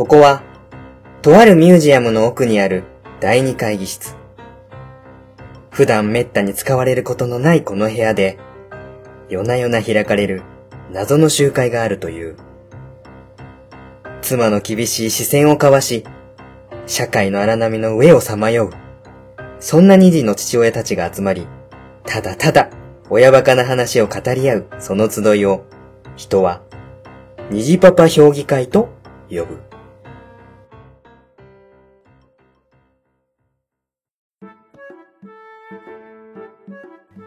ここは、とあるミュージアムの奥にある第二会議室。普段めったに使われることのないこの部屋で、夜な夜な開かれる謎の集会があるという。妻の厳しい視線を交わし、社会の荒波の上をさまよう。そんな二児の父親たちが集まり、ただただ親バカな話を語り合うその集いを、人は、虹パパ評議会と呼ぶ。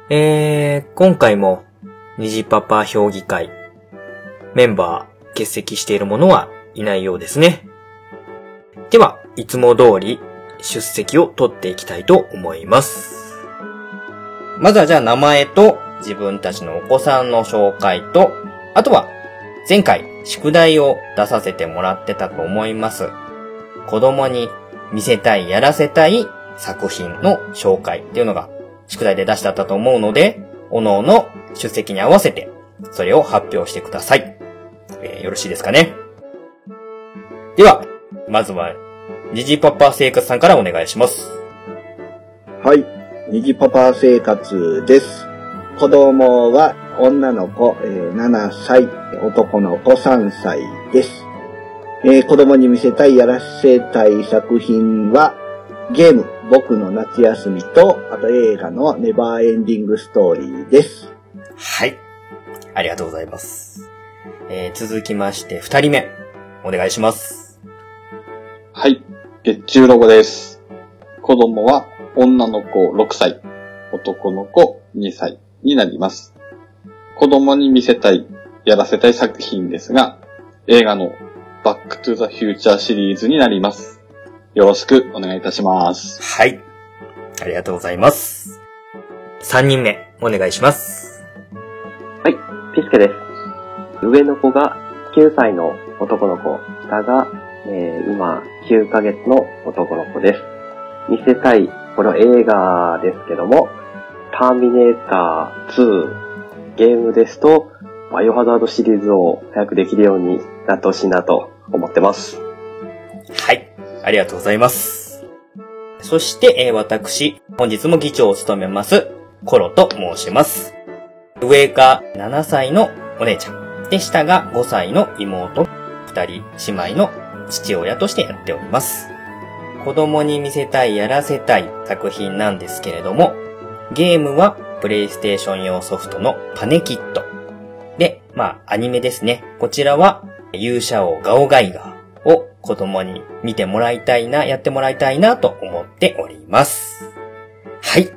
えー、今回も、虹パパ評議会、メンバー欠席している者はいないようですね。では、いつも通り出席を取っていきたいと思います。まずはじゃあ名前と自分たちのお子さんの紹介と、あとは前回宿題を出させてもらってたと思います。子供に見せたい、やらせたい作品の紹介っていうのが宿題で出してあったと思うので、おのおの出席に合わせてそれを発表してください。えー、よろしいですかね。では、まずは、ニジパパ生活さんからお願いします。はい。ニジパパ生活です。子供は女の子、えー、7歳、男の子3歳です。えー、子供に見せたい、やらせたい作品は、ゲーム、僕の夏休みと、あと映画のネバーエンディングストーリーです。はい。ありがとうございます。えー、続きまして、二人目、お願いします。はい。月中ロゴです。子供は女の子6歳、男の子2歳になります。子供に見せたい、やらせたい作品ですが、映画のバックトゥザフューチャーシリーズになります。よろしくお願いいたします。はい。ありがとうございます。3人目、お願いします。はい、ピスケです。上の子が9歳の男の子、下が、えー、今9ヶ月の男の子です。見せたい、この映画ですけども、ターミネーター2、ゲームですと、バイオハザードシリーズを早くできるようになってほしいなと思ってます。はい。ありがとうございます。そして、えー、私、本日も議長を務めます、コロと申します。上が7歳のお姉ちゃん。で、下が5歳の妹、2人姉妹の父親としてやっております。子供に見せたい、やらせたい作品なんですけれども、ゲームはプレイステーション用ソフトのパネキット。で、まあ、アニメですね。こちらは勇者王ガオガイガー。を子供に見てもらいたいな、やってもらいたいなと思っております。はい。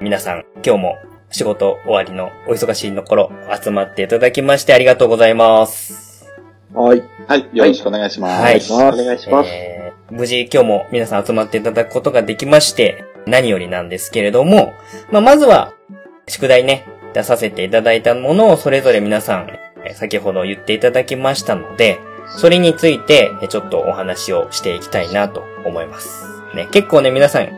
皆さん、今日も仕事終わりのお忙しいところ集まっていただきましてありがとうございます。はい。はい。よろしくお願いします。はい。お願いします。えー、無事今日も皆さん集まっていただくことができまして、何よりなんですけれども、まあ、まずは、宿題ね、出させていただいたものをそれぞれ皆さん、先ほど言っていただきましたので、それについて、ちょっとお話をしていきたいなと思います。ね、結構ね、皆さん、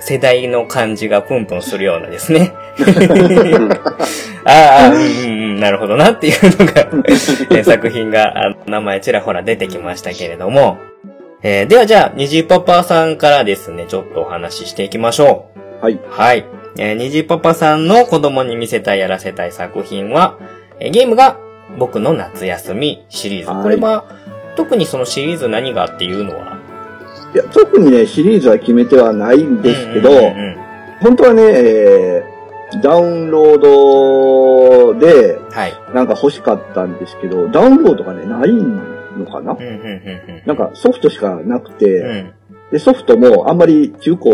世代の感じがプンプンするようなですね。ああ、うんうん、なるほどなっていうのが作品が、名前ちらほら出てきましたけれども、えー、ではじゃあ、にじパパさんからですね、ちょっとお話ししていきましょう。はい。はい。えー、にじパパさんの子供に見せたいやらせたい作品は、えー、ゲームが僕の夏休みシリーズ。はい、これは、特にそのシリーズ何がっていうのは？いや、特にね、シリーズは決めてはないんですけど、本当はね、えー、ダウンロードで、はい、なんか欲しかったんですけど、ダウンロードがね、ないのかな、なんかソフトしかなくて、うん、で、ソフトもあんまり中古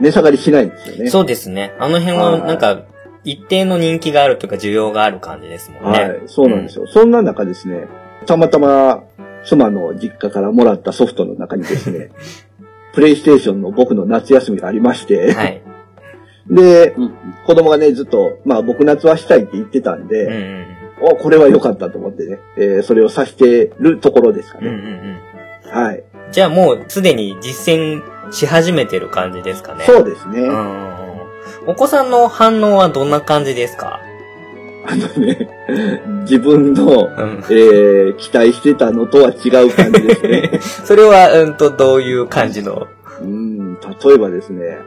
値下がりしないんですよね。そうですね。あの辺はなんか一定の人気があるというか需要がある感じですもんね。はい、そうなんですよ。うん、そんな中ですね、たまたま妻の実家からもらったソフトの中にですね、プレイステーションの僕の夏休みがありまして、はい、で、うん、子供がね、ずっと、まあ僕夏はしたいって言ってたんで、うんうんお、これは良かったと思ってね、えー、それをさしてるところですかね。うんうんうん、はい。じゃあもうすでに実践し始めてる感じですかね。そうですね。うんお子さんの反応はどんな感じですか？あのね、自分の、うん、えー、期待してたのとは違う感じですね。それは、うんと、どういう感じの？うん、例えばですね、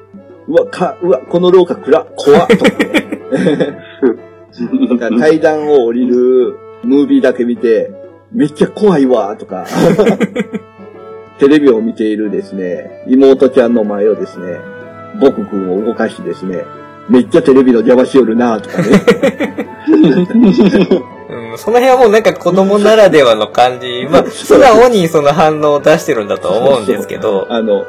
うわ、か、うわ、この廊下暗、怖っ、とかね。階段を降りるムービーだけ見て、めっちゃ怖いわ、とか。テレビを見ているですね、妹ちゃんの前をですね、僕くんを動かしてですね、めっちゃテレビの邪魔しよるなとかね。うん、その辺はもうなんか子供ならではの感じ。まあ、素直にその反応を出してるんだと思うんですけど。あの、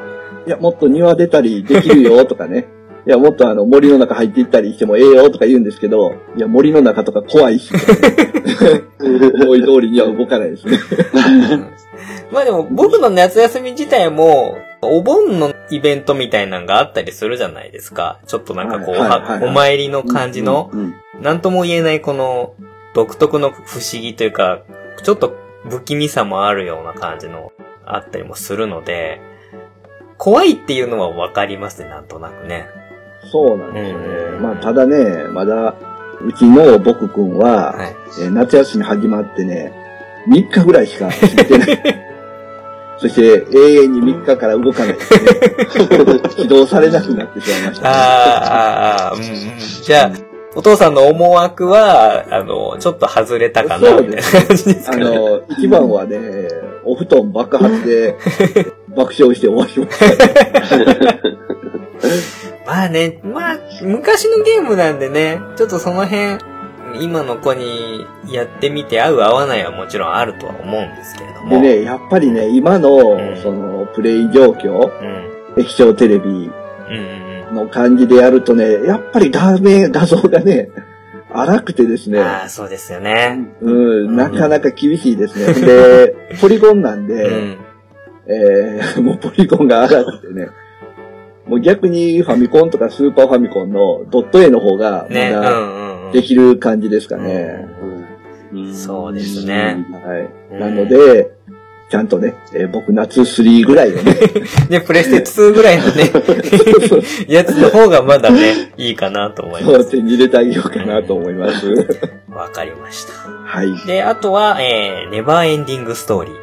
いや、もっと庭出たりできるよとかね。いや、もっとあの森の中入っていったりしてもええよとか言うんですけど、いや、森の中とか怖いし、思い通りには動かないですね。まあでも僕の夏休み自体も、お盆のイベントみたいなのがあったりするじゃないですか。ちょっとなんかこう、お参りの感じの、なんとも言えないこの独特の不思議というか、ちょっと不気味さもあるような感じのあったりもするので、怖いっていうのはわかりますね、なんとなくね。そうなんですよね。うん、まあ、ただね、まだ、うちの僕くんは、はい、えー、夏休み始まってね、3日ぐらいしか過ぎてない。そして永遠に3日から動かないね。起動されなくなってしまいました、ね。ああ、うんうん。じゃあ、お父さんの思惑は、あの、ちょっと外れたかな、みたいな感じですか、ね、あの、一番はね、お布団爆発で 爆笑して終わりました。まあね、まあ、昔のゲームなんでね、ちょっとその辺、今の子にやってみて合う合わないはもちろんあるとは思うんですけれども。でね、やっぱりね、今の、うん、その、プレイ状況、うん、液晶テレビの感じでやるとね、やっぱり画面、画像がね、荒くてですね。ああ、そうですよね。うん、なかなか厳しいですね。で、ポリゴンなんで、うん、えー、もうポリゴンが荒くてね、もう逆にファミコンとかスーパーファミコンのドット A の方が、まだできる感じですかね。そうですね。はい。なので、ちゃんとね、えー、僕夏3ぐらいのね。で、プレステ2ぐらいのね、やつの方がまだね、いいかなと思います。そう、手に入れてあげようかなと思います。わかりました。はい。で、あとは、えー、ネバーエンディングストーリー。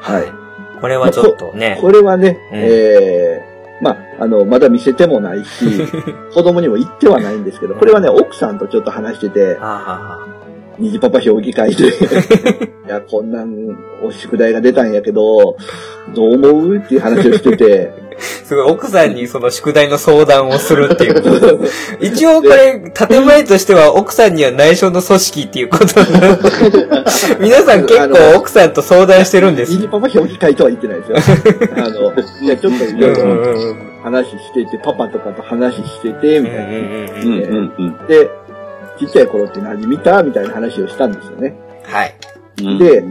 はい。これはちょっとね。これはね、うん、えー、まあ、あの、まだ見せてもないし、子供にも言ってはないんですけど、これはね、奥さんとちょっと話してて、虹パパ評議会で いや、こんなん、お宿題が出たんやけど、どう思うっていう話をしてて、すごい、奥さんにその宿題の相談をするっていう。一応これ、建前としては奥さんには内緒の組織っていうこと皆さん結構奥さんと相談してるんです。虹パパ評議会とは言ってないですよ。あの、いや、ちょっといろいろ話してて、パパとかと話してて、みたいな。で、ちっちゃい頃って何見たみたいな話をしたんですよね。はい。で、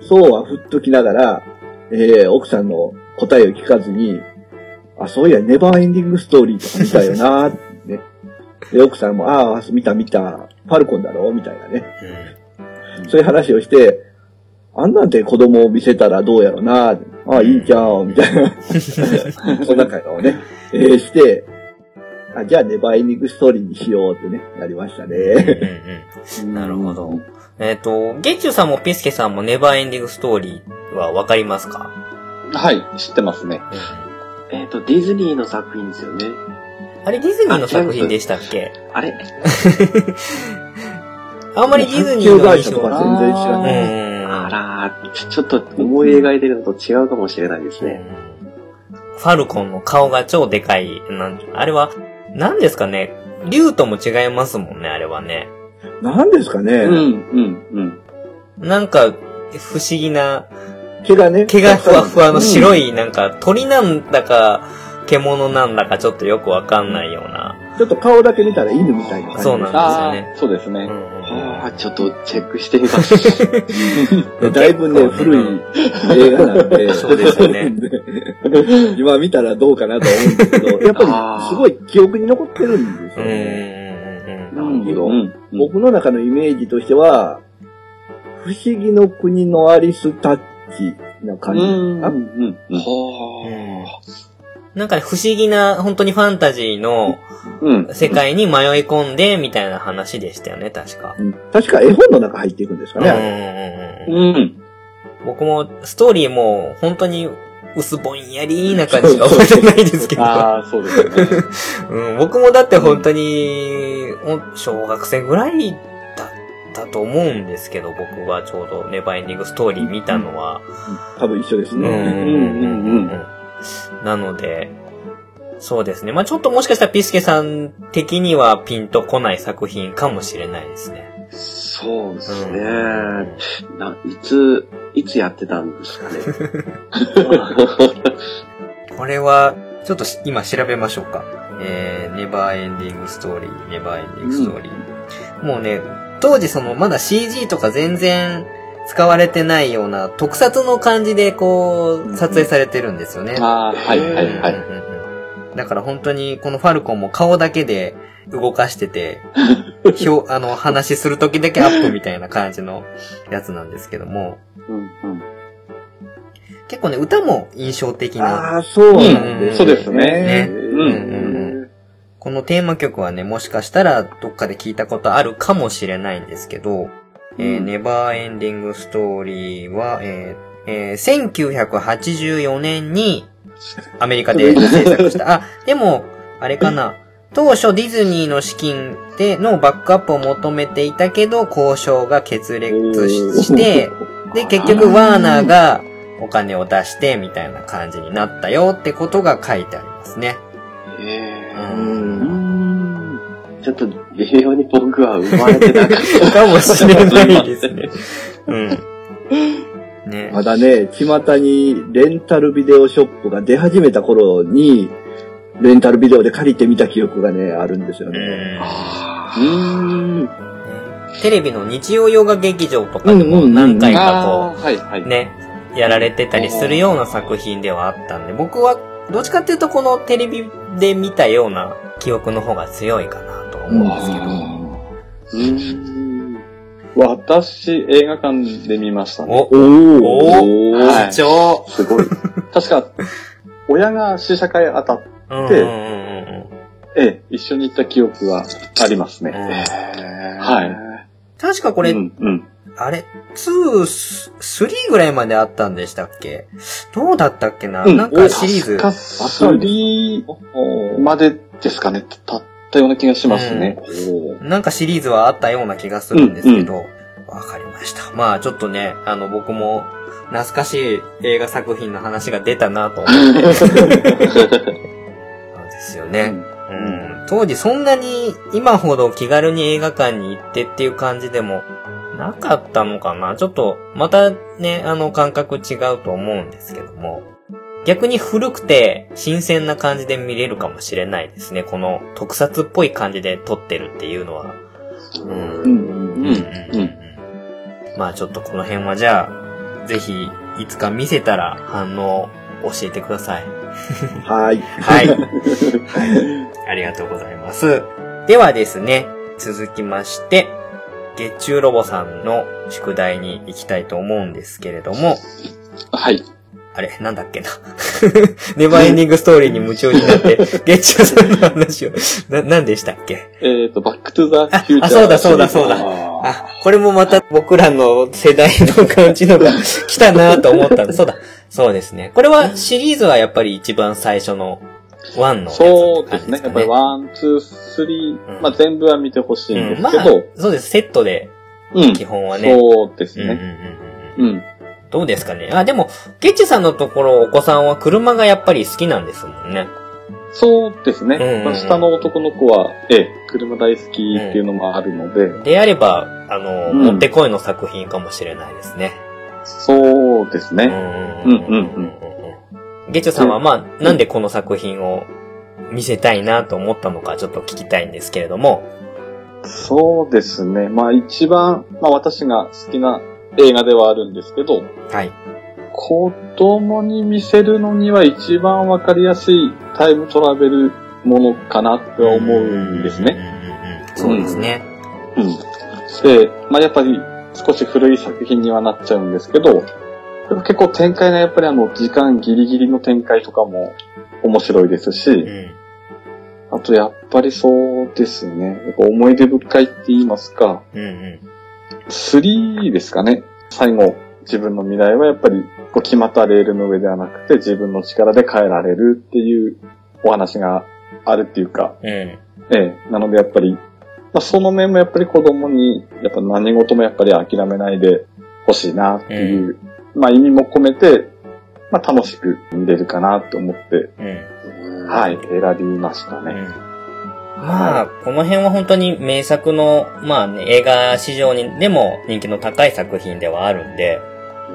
そうは振っときながら、えー、奥さんの答えを聞かずに、あ、そういや、ネバーエンディングストーリーとか見たよなね。で、奥さんも、ああ、見た見た、ファルコンだろみたいなね。うん、そういう話をして、あんなんて子供を見せたらどうやろなああ、いいじゃん、みたいな。そんな会話をね、えー、して、あ、じゃあネバーエンディングストーリーにしようってね、なりましたね。うんうん、なるほど。えっ、ー、と、ゲッチュさんもピスケさんもネバーエンディングストーリーはわかりますか？はい、知ってますね。うん、えっ、ー、と、ディズニーの作品ですよね。あれ、ディズニーの作品でしたっけ？あれ？あんまりディズニーの印象が全然知らない。あら、ちょっと思い描いてるのと違うかもしれないですね。ファルコンの顔が超でかい。なんあれは、何ですかね竜とも違いますもんね、あれはね。何ですかねうん、うん、うん。なんか、不思議な、毛がね。毛がふわふわの白い、なんか、鳥なんだか、獣なんだかちょっとよくわかんないような。ちょっと顔だけ見たら犬みたいな感じ。そうなんですよね。そうですね。はあ、ちょっとチェックしてみます。だいぶね、古い映画なんで。そうですよね。今見たらどうかなと思うんですけど、やっぱりすごい記憶に残ってるんですよね。なるほど。僕の中のイメージとしては、不思議の国のアリスタッチな感じかな。なんか、ね、不思議な、本当にファンタジーの、世界に迷い込んで、みたいな話でしたよね、確か。うん、確か絵本の中入っていくんですかね。うん。うん。僕も、ストーリーも、本当に、薄ぼんやりな感じが覚えてないですけど。ああ、そうですよね。うん、僕もだって本当に、小学生ぐらいだったと思うんですけど、僕はちょうどネバーエンディングストーリー見たのは。うん、多分一緒ですね。うん、うん、うん、うん。なので、そうですね。まあちょっともしかしたらピスケさん的にはピンとこない作品かもしれないですね。そうですね。うん、ないつ、いつやってたんですかね。これは、ちょっと今調べましょうか。えー、ネバーエンディングストーリー、ネバーエンディングストーリー。うん、もうね、当時その、まだ CG とか全然使われてないような特撮の感じでこう、撮影されてるんですよね。ああ、はいはいはい。だから本当にこのファルコンも顔だけで動かしてて、ひょ、あの、話するときだけアップみたいな感じのやつなんですけども。うんうん、結構ね、歌も印象的な。ああ、そうなんですね。そうですね。ね。うんうん、このテーマ曲はね、もしかしたらどっかで聞いたことあるかもしれないんですけど、えー、ネバーエンディングストーリーは、えーえー、1984年にアメリカで制作した。あ、でも、あれかな。当初ディズニーの資金でのバックアップを求めていたけど、交渉が決裂して、で、結局ワーナーがお金を出して、みたいな感じになったよってことが書いてありますね。へー。うんちょっと微妙に僕は生まれてなかったかもしれないですね。うん。ね。まだね、巷にレンタルビデオショップが出始めた頃に、レンタルビデオで借りてみた記憶がね、あるんですよね。うん。テレビの日曜洋画劇場とかでも何回かこう、ね、やられてたりするような作品ではあったんで、僕はどっちかっていうとこのテレビで見たような記憶の方が強いかなと思うんですけど。うん私、映画館で見ましたね。おおおはい、すごい。確か、親が試写会当たっ、ええ、一緒に行った記憶はありますね。はい。確かこれ、うんうん、あれ、2、3ぐらいまであったんでしたっけ？どうだったっけな、うん、なんかシリーズ。3までですかね、たったような気がしますね、うん、なんかシリーズはあったような気がするんですけど、わ、うんうん、かりました。まあちょっとね、あの僕も懐かしい映画作品の話が出たなと思って。ですよね。うん。当時そんなに今ほど気軽に映画館に行ってっていう感じでもなかったのかな？ちょっとまたね、あの感覚違うと思うんですけども。逆に古くて新鮮な感じで見れるかもしれないですね。この特撮っぽい感じで撮ってるっていうのは。うん。うん。うん。うん。まあちょっとこの辺はじゃあ、ぜひいつか見せたら反応教えてください。はい。はい。ありがとうございます。ではですね、続きまして、月中ロボさんの宿題に行きたいと思うんですけれども。はい。あれなんだっけな ネバーエンディングストーリーに夢中になって、月中さんの話を、な、何でしたっけ？えっ、と、バックトゥザフューチャー。あ、そうだそうだそうだ。あ、これもまた僕らの世代の感じのが来たなと思ったんで、そうだ。そうですね。これはシリーズはやっぱり一番最初のワンの、ね、そうですね。やっぱりワン、ツー、スリー、まあ全部は見てほしいんですけど、うんまあ、そうです。セットで、基本はね。そうですね。うん、うん、どうですかね。あ、でも、ケッチさんのところお子さんは車がやっぱり好きなんですもんね。そうですね。うんうん、下の男の子は、ええ、車大好きっていうのもあるので。であれば、あの、うん、もってこいの作品かもしれないですね。そうですね。うんうんうん。ゲチョさんはまあ、なんでこの作品を見せたいなと思ったのかちょっと聞きたいんですけれども。そうですね。まあ一番、まあ私が好きな映画ではあるんですけど、はい。子供に見せるのには一番わかりやすいタイムトラベルものかなって思うんですね。そうですね。うん。で、まあやっぱり少し古い作品にはなっちゃうんですけど、でも結構展開がやっぱりあの時間ギリギリの展開とかも面白いですし、うん、あとやっぱりそうですね。やっぱ思い出深いって言いますか。うんうん。3ですかね。最後、自分の未来はやっぱりこう決まったレールの上ではなくて自分の力で変えられるっていうお話があるっていうか。うん。ええ。なのでやっぱり、まあ、その面もやっぱり子供に、やっぱ何事もやっぱり諦めないでほしいなっていう、まあ意味も込めて、まあ楽しく見れるかなと思って、うん。はい、選びましたね。うんまあ、この辺は本当に名作の、まあね、映画市場にでも人気の高い作品ではあるんで、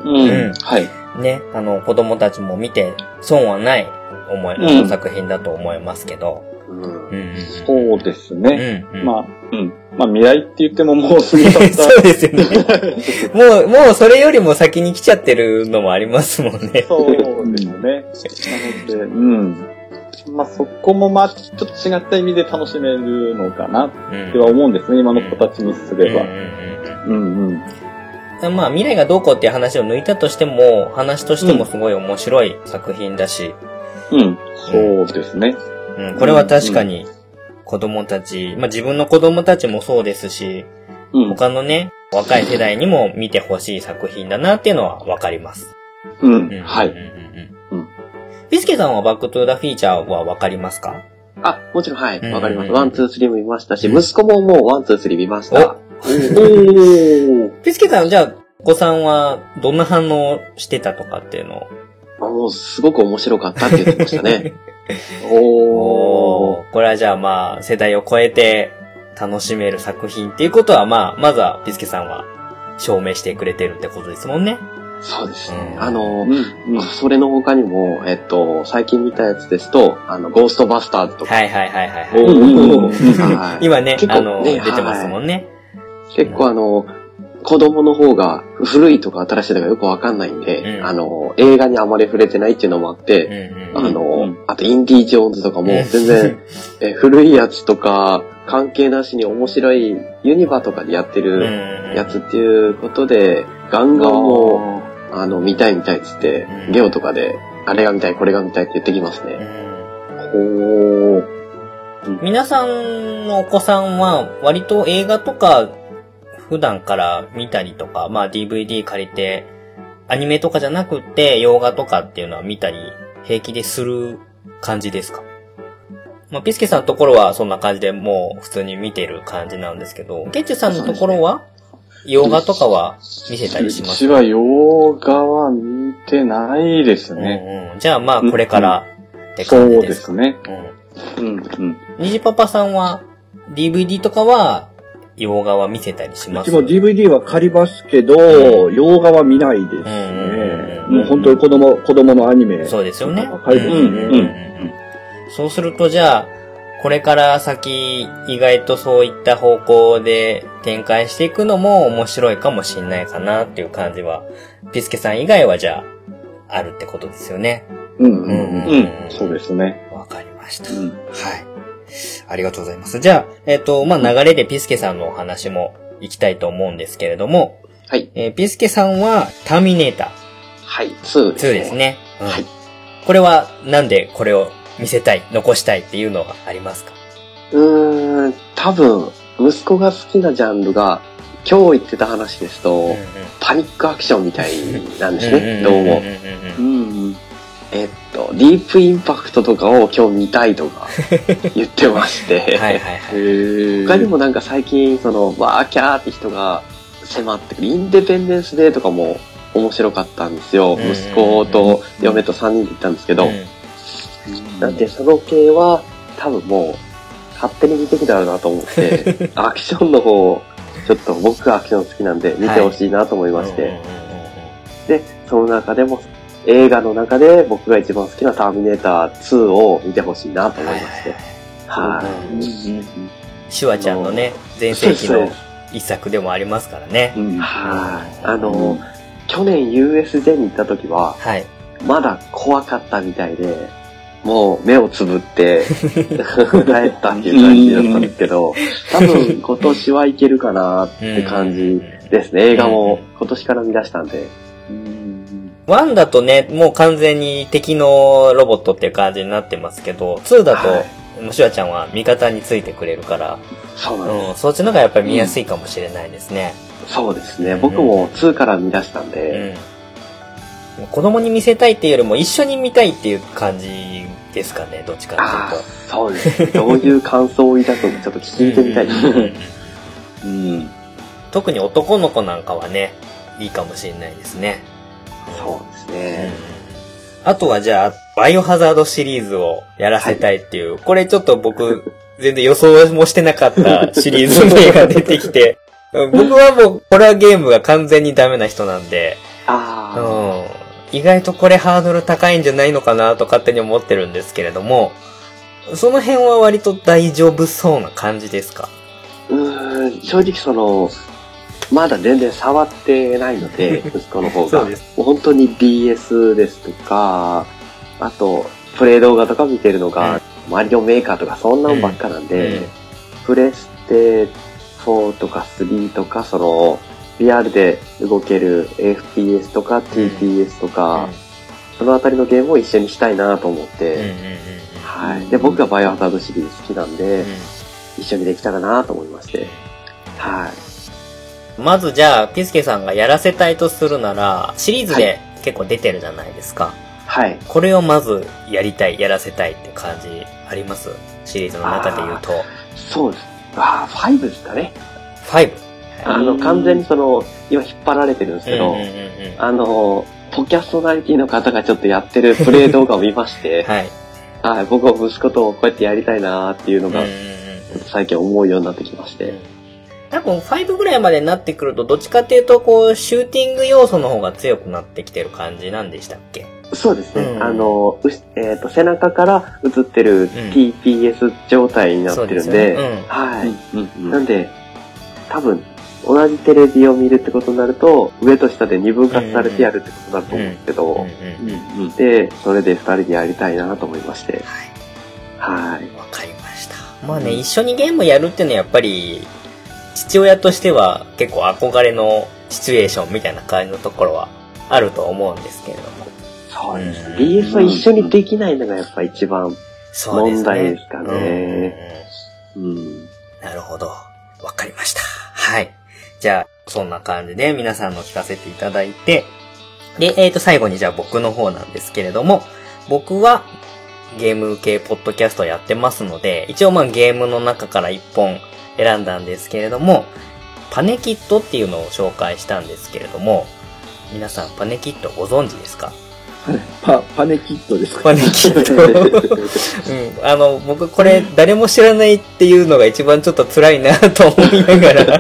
うん。うんはい。ね、あの、子供たちも見て損はない思い、うん作品だと思いますけど。うんうんうんそうですうん。ね。うんうんまあ、うん。まあ未来って言ってももう過ぎた。そうですよね。もう、もうそれよりも先に来ちゃってるのもありますもんね。そうですね。なので、うん。まあそこもまあちょっと違った意味で楽しめるのかなうんっては思うんですね。今の子たちにすれば。うんうんうんうん。うんまあ、未来がどうこうっていう話を抜いたとしても、話としてもすごい面白い作品だし、うん。そうですね。うん、これは確かに子供たち、まあ自分の子供たちもそうですし、うん。他のね、若い世代にも見てほしい作品だなっていうのはわかります。うん。うんはい。うんうんうんうんビスケさんはバックトゥーザフューチャーはわかりますか？あ、もちろん、はい。うんわかります。ワン、ツー、スリーも見ましたし、息子ももうワン、ツー、スリー見ました。ビスケさん、じゃあ、お子さんはどんな反応してたとかっていうのを？もう、すごく面白かったって言ってましたね。おー。ーこれはじゃあまあ、世代を超えて楽しめる作品っていうことはまあ、まずはビスケさんは証明してくれてるってことですもんね。そうですね。うんあの、うん。うん。それの他にも、えっと、最近見たやつですと、あの、ゴーストバスターズとか、はいはいはいはい、おはい。ー。はい今ね、結構あの、ね出てますもんね。結構あの、子供の方が古いとか新しいとかよくわかんないんで、うんあの、映画にあまり触れてないっていうのもあって、うんうんあの、うん。あとインディ・ージョーンズとかもうん全然、え古いやつとか関係なしに面白いユニバとかでやってうんるうんやつっていうことで、ガンガンもう、あの、見たい見たいっつってう、んゲオとかで、あれが見たい、これが見たいって言ってきますね。うんほー。皆さんのお子さんは割と映画とか普段から見たりとか、まあ DVD 借りてアニメとかじゃなくって洋画とかっていうのは見たり平気でする感じですか？まあピスケさんのところはそんな感じでもう普通に見てる感じなんですけど、ケッチュさんのところは洋画とかは見せたりしうます？ちは洋画は見てないですね。うんうん、じゃあまあこれからってそう感じでか？ですすね。うんうん。うん。虹パパさんは DVD とかは洋画は見せたりします？うちも DVD は借りますけど、洋画は見ないですうんうんね。うんもう本当に子供、子供のアニメ。そうですよね。ばかりですね。うんうんうんうんそうするとじゃあ、これから先、意外とそういった方向で展開していくのも面白いかもしれないかなっていう感じは、ピスケさん以外はじゃあ、あるってことですよね。うんうんうんうん。そうですね。わかりました。うん。はい。ありがとうございます。じゃあ、えっ、と、まあ、流れでピスケさんのお話も行きたいと思うんですけれども、はい。えーピスケさんはターミネータはい、2ー2です。ね。うんはいこれはなんでこれを見せたい、残したいっていうのはありますか？うーん、多分、息子が好きなジャンルが、今日言ってた話ですと、パニックアクションみたいなんですね、どうも。うん。えっと、ディープインパクトとかを今日見たいとか 言ってまして、はいはいはい。へ他にもなんか最近、その、わーキャーって人が迫ってくる、インデペンデンスデーとかも面白かったんですよ。うん。息子と嫁と3人で行ったんですけど、うん。なんでその系は多分もう、勝手に見てきたらなと思って、アクションの方、ちょっと僕がアクション好きなんで見てほしいなと思いまして、うんうんうん。で、その中でも、映画の中で僕が一番好きなターミネーター2を見てほしいなと思いまして。はい。シュワちゃんのね、前世紀の一作でもありますからね。はい。あの、去年 USJ に行った時は、はい。まだ怖かったみたいで、もう目をつぶって 帰ったっていう感じだったんですけど、多分今年はいけるかなって感じですね。映画も今年から見出したんで。ワンだとね、もう完全に敵のロボットっていう感じになってますけど、2だと、はいシュワちゃんは味方についてくれるから、そうなんです。うん、そっちの方がやっぱり見やすいかもしれないですね。うん、そうですね。僕も2から見出したんで、うん、子供に見せたいっていうよりも一緒に見たいっていう感じですかね、どっちかっていうと。そうです。どういう感想を抱くのかちょっと聞いてみたいですね。うん、特に男の子なんかはね、いいかもしれないですね。そうですね。あとはじゃあ、バイオハザードシリーズをやらせたいっていう、はい、これちょっと僕、全然予想もしてなかったシリーズ名が出てきて、僕はもう、これはゲームが完全にダメな人なんで、うん、意外とこれハードル高いんじゃないのかなと勝手に思ってるんですけれども、その辺は割と大丈夫そうな感じですか？うーん、正直その、まだ全然触ってないので、息子の方が。そうです。本当に DS ですとか、あと、プレイ動画とか見てるのが、うん、マリオメーカーとかそんなんばっかなんで、うん、プレステ4とか3とか、その、VR で動ける FPS とか TPS とか、うん、そのあたりのゲームを一緒にしたいなと思って、はい。で、僕がバイオハザードシリーズ好きなんで、一緒にできたらなと思いまして、はい。まずじゃあ、ピスケさんがやらせたいとするなら、シリーズで結構出てるじゃないですか。はい。これをまずやりたい、やらせたいって感じあります？シリーズの中で言うと。そうです。ああ、5ですかね。5? あの、完全にその、今引っ張られてるんですけど、あの、ポキャストナリティの方がちょっとやってるプレイ動画を見まして、はい。はい、僕は息子とこうやってやりたいなーっていうのが、最近思うようになってきまして。多分5ぐらいまでになってくると、どっちかっていうと、こう、シューティング要素の方が強くなってきてる感じなんでしたっけ？そうですね。うん、あの、えっ、ー、と、背中から映ってる TPS 状態になってるんで、うん、ねうん、はい、うん。なんで、多分、同じテレビを見るってことになると、上と下で二分割されてやるってことになると思うんですけど、で、それで二人でやりたいなと思いまして。はい。はい。わかりました。まあね、一緒にゲームやるっていうのはやっぱり、父親としては結構憧れのシチュエーションみたいな感じのところはあると思うんですけれども。そうですね。DS は一緒にできないのがやっぱ一番問題ですかね。うん。なるほど。わかりました。はい。じゃあ、そんな感じで皆さんの聞かせていただいて、で、えっ、ー、と、最後にじゃあ僕の方なんですけれども、僕はゲーム系ポッドキャストやってますので、一応まあゲームの中から一本選んだんですけれども、パネキットっていうのを紹介したんですけれども、皆さんパネキットご存知ですか？パ、パネキットですか？パネキット。うん。あの、僕これ誰も知らないっていうのが一番ちょっと辛いなと思いながら。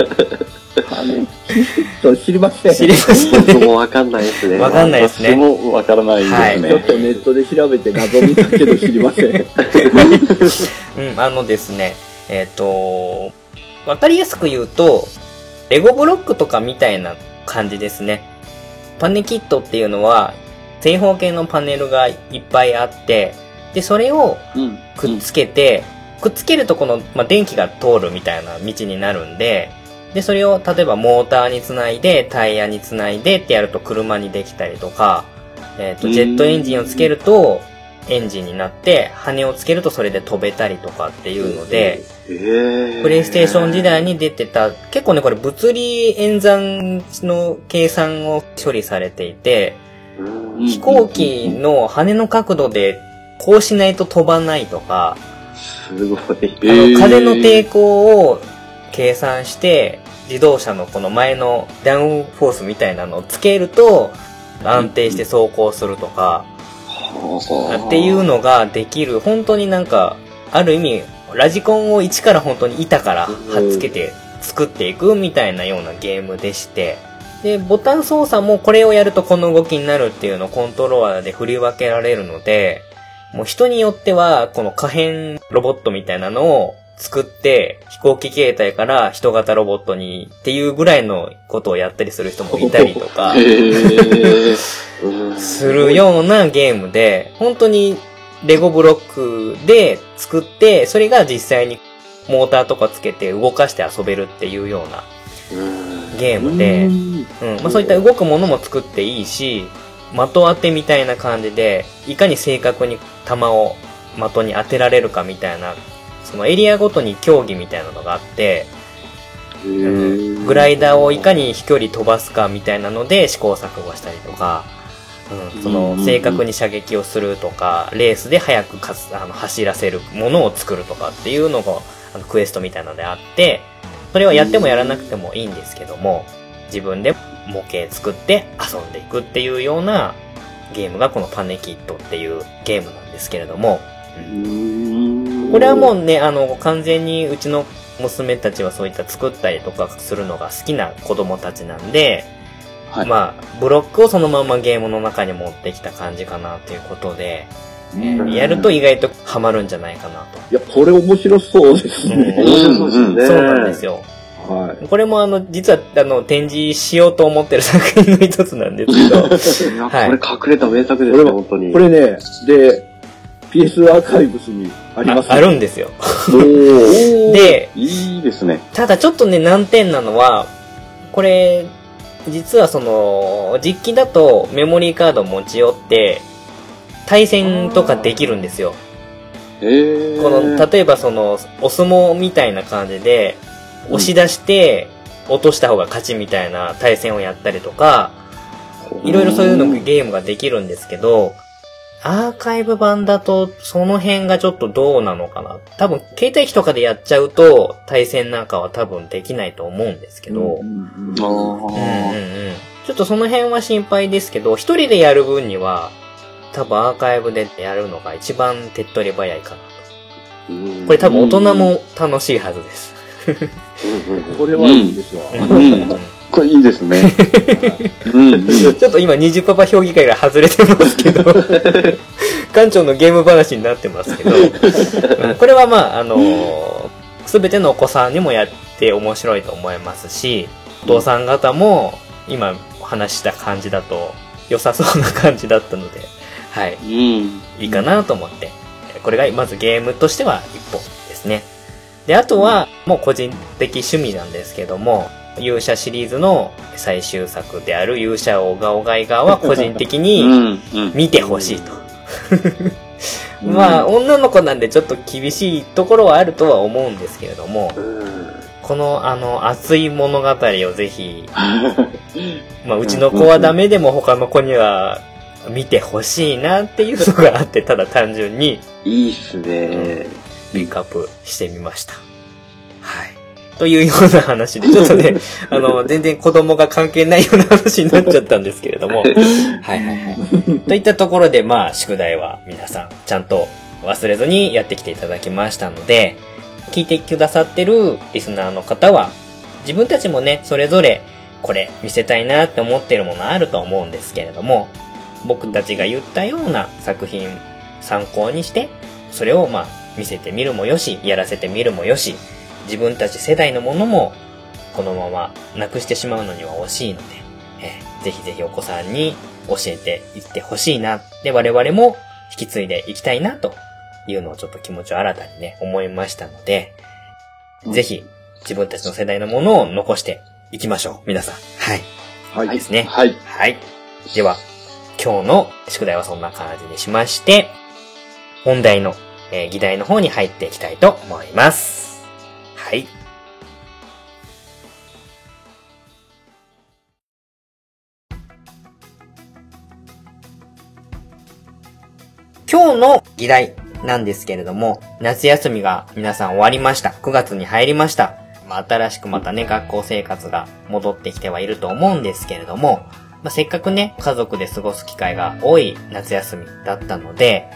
パネキット知りません。知りません、僕もわかんないですね。わかんないですね。私もわからないですね、はい。ちょっとネットで調べて謎見たけど知りません。うん、あのですね、えっ、ー、と、わかりやすく言うと、レゴブロックとかみたいな感じですね。パネキットっていうのは、正方形のパネルがいっぱいあって、で、それをくっつけて、うん、くっつけるとこの、まあ、電気が通るみたいな道になるんで、で、それを例えばモーターにつないで、タイヤにつないでってやると車にできたりとか、えっ、ー、と、ジェットエンジンをつけると、エンジンになって、羽をつけるとそれで飛べたりとかっていうので、プレイステーション時代に出てた、結構ね、これ物理演算の計算を処理されていて、飛行機の羽の角度でこうしないと飛ばないとか、すごい。あの、風の抵抗を計算して、自動車のこの前のダウンフォースみたいなのをつけると、安定して走行するとか、っていうのができる、本当になんか、ある意味、ラジコンを一から本当に板から貼っつけて作っていくみたいなようなゲームでして、で、ボタン操作もこれをやるとこの動きになるっていうのをコントローラーで振り分けられるので、もう人によっては、この可変ロボットみたいなのを作って、飛行機形態から人型ロボットにっていうぐらいのことをやったりする人もいたりとか、するようなゲームで、本当にレゴブロックで作って、それが実際にモーターとかつけて動かして遊べるっていうようなゲームで、うん。まあ、そういった動くものも作っていいし、的当てみたいな感じで、いかに正確に弾を的に当てられるかみたいな、そのエリアごとに競技みたいなのがあって、グライダーをいかに飛距離飛ばすかみたいなので試行錯誤したりとか、うん、その正確に射撃をするとか、レースで速くかあの走らせるものを作るとかっていうのがあのクエストみたいなのであって、それはやってもやらなくてもいいんですけども、自分で模型作って遊んでいくっていうようなゲームがこのパネキットっていうゲームなんですけれども、これはもうね、あの、完全にうちの娘たちはそういった作ったりとかするのが好きな子供たちなんで、はい、まあ、ブロックをそのままゲームの中に持ってきた感じかなということで、えー、やると意外とハマるんじゃないかなと。いや、これ面白そうですね。面白そうですね。そうなんですよ。はい。これもあの、実はあの、展示しようと思ってる作品の一つなんですけど。はい、これ隠れた名作ですね、本当に。これね、で、PS アーカイブスにあります、ね、あるんですよ。で、いいですね。ただちょっとね、難点なのは、これ、実はその、実機だとメモリーカード持ち寄って、対戦とかできるんですよ。この、例えばその、お相撲みたいな感じで、押し出して、落とした方が勝ちみたいな対戦をやったりとか、いろいろそういうのゲームができるんですけど、アーカイブ版だと、その辺がちょっとどうなのかな。多分、携帯機とかでやっちゃうと、対戦なんかは多分できないと思うんですけど。うんうんうん。ちょっとその辺は心配ですけど、一人でやる分には、多分アーカイブでやるのが一番手っ取り早いかなと。これ多分大人も楽しいはずです。これはいいですわ。これいいですね。ちょっと今20パパ評議会が外れてますけど、館長のゲーム話になってますけど、これはまあ、あのす、べてのお子さんにもやって面白いと思いますし、お父さん方も今話した感じだと良さそうな感じだったので、はい。いいかなと思って、これがまずゲームとしては一歩ですね。で、あとは、もう個人的趣味なんですけども、勇者シリーズの最終作である勇者オガオガイガーは個人的に見てほしいと。まあ、女の子なんでちょっと厳しいところはあるとは思うんですけれども、このあの熱い物語をぜひ、まあうちの子はダメでも他の子には見てほしいなっていうのがあって、ただ単純に。いいっすね。ピックアップしてみました。はい。というような話で、ちょっとね、あの、全然子供が関係ないような話になっちゃったんですけれども、はいはいはい。といったところで、まあ、宿題は皆さん、ちゃんと忘れずにやってきていただきましたので、聞いてくださってるリスナーの方は、自分たちもね、それぞれ、これ見せたいなって思ってるものあると思うんですけれども、僕たちが言ったような作品参考にして、それをまあ見せてみるもよし、やらせてみるもよし、自分たち世代のものも、このままなくしてしまうのには惜しいので、えー、ぜひぜひお子さんに教えていってほしいな。で、我々も引き継いでいきたいな、というのをちょっと気持ちを新たにね、思いましたので、うん、ぜひ自分たちの世代のものを残していきましょう。皆さん。はい。はい。ですね。はい。はい。では、今日の宿題はそんな感じにしまして、本題のえー、議題の方に入っていきたいと思います。今日の議題なんですけれども、夏休みが皆さん終わりました。9月に入りました。まあ、新しくまたね、学校生活が戻ってきてはいると思うんですけれども、まあ、せっかくね、家族で過ごす機会が多い夏休みだったので、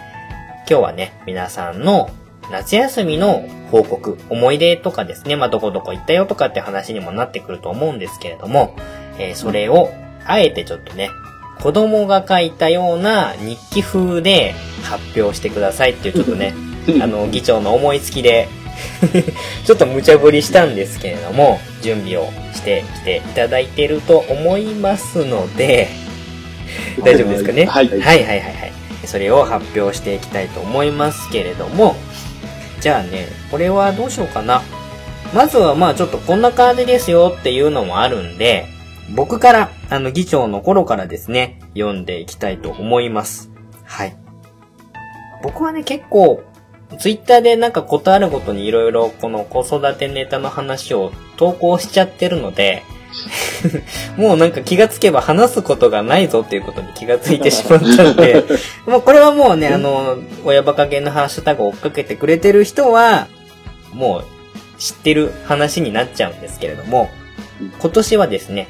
今日はね、皆さんの夏休みの報告、思い出とかですね、まあ、どこどこ行ったよとかって話にもなってくると思うんですけれども、えー、それを、あえてちょっとね、子供が書いたような日記風で発表してくださいっていうちょっとね、あの、議長の思いつきで ちょっと無茶ぶりしたんですけれども、準備をしてきていただいていると思いますので、大丈夫ですかね、はい、はいはいはいはい。それを発表していきたいと思いますけれども、じゃあね、これはどうしようかな。まずはまあちょっとこんな感じですよっていうのもあるんで、僕から、あの、議長の頃からですね、読んでいきたいと思います。はい。僕はね、結構、ツイッターでなんかことあるごとにいろいろこの子育てネタの話を投稿しちゃってるので、もうなんか気がつけば話すことがないぞっていうことに気がついてしまったので、もうこれはもうね、あの、親バカゲンのハッシュタグを追っかけてくれてる人は、もう知ってる話になっちゃうんですけれども、今年はですね、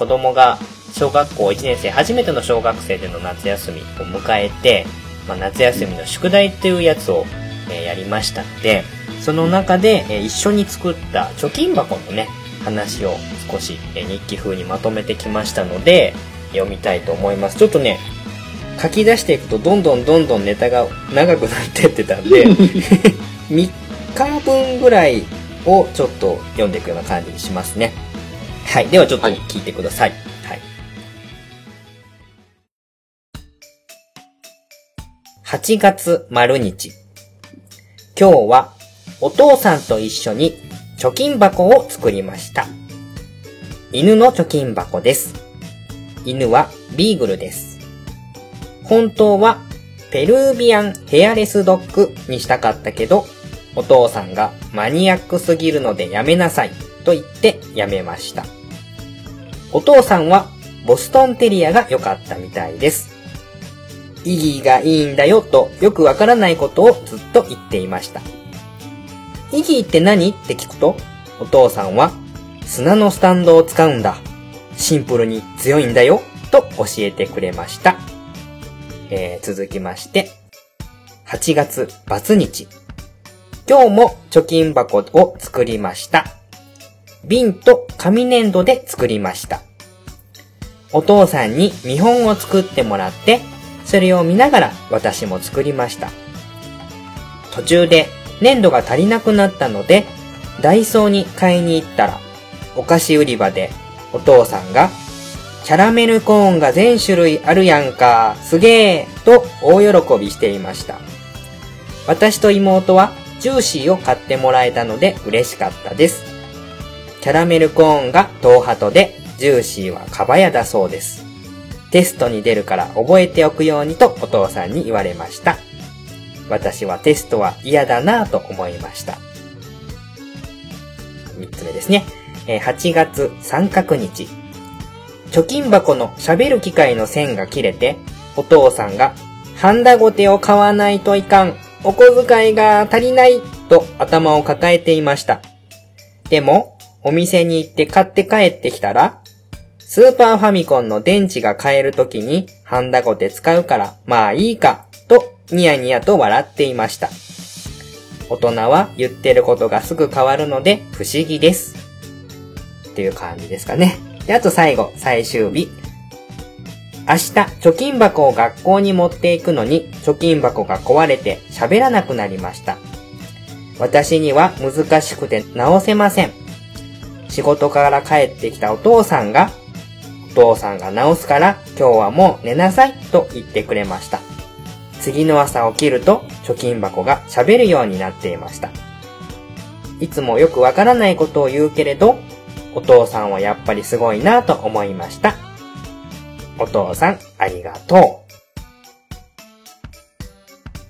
子供が小学校1年生、初めての小学生での夏休みを迎えて、まあ、夏休みの宿題っていうやつを、えー、やりましたので、その中で、えー、一緒に作った貯金箱のね、話を少し、えー、日記風にまとめてきましたので、読みたいと思います。ちょっとね、書き出していくとどんどんどんどんネタが長くなってってたんで、3日分ぐらいをちょっと読んでいくような感じにしますね。はい。ではちょっと聞いてください。はい。8月丸日。今日はお父さんと一緒に貯金箱を作りました。犬の貯金箱です。犬はビーグルです。本当はペルービアンヘアレスドッグにしたかったけど、お父さんがマニアックすぎるのでやめなさいと言ってやめました。お父さんはボストンテリアが良かったみたいです。イギーがいいんだよとよくわからないことをずっと言っていました。イギーって何？って聞くと、お父さんは砂のスタンドを使うんだ。シンプルに強いんだよと教えてくれました。えー、続きまして、8月バツ日。今日も貯金箱を作りました。瓶と紙粘土で作りました。お父さんに見本を作ってもらって、それを見ながら私も作りました。途中で粘土が足りなくなったので、ダイソーに買いに行ったら、お菓子売り場でお父さんが、キャラメルコーンが全種類あるやんか、すげーと大喜びしていました。私と妹はジューシーを買ってもらえたので嬉しかったです。キャラメルコーンが東ハトで、ジューシーはカバヤだそうです。テストに出るから覚えておくようにとお父さんに言われました。私はテストは嫌だなぁと思いました。三つ目ですね。8月三角日。貯金箱の喋る機械の線が切れて、お父さんが、ハンダゴテを買わないといかん。お小遣いが足りないと頭を抱えていました。でも、お店に行って買って帰ってきたら、スーパーファミコンの電池が買える時にハンダゴテ使うからまあいいかとニヤニヤと笑っていました。大人は言ってることがすぐ変わるので不思議です。っていう感じですかね。で、あと最後、最終日。明日、貯金箱を学校に持っていくのに、貯金箱が壊れて喋らなくなりました。私には難しくて直せません。仕事から帰ってきたお父さんが、お父さんが直すから今日はもう寝なさいと言ってくれました。次の朝起きると貯金箱が喋るようになっていました。いつもよくわからないことを言うけれど、お父さんはやっぱりすごいなと思いました。お父さん、ありがとう。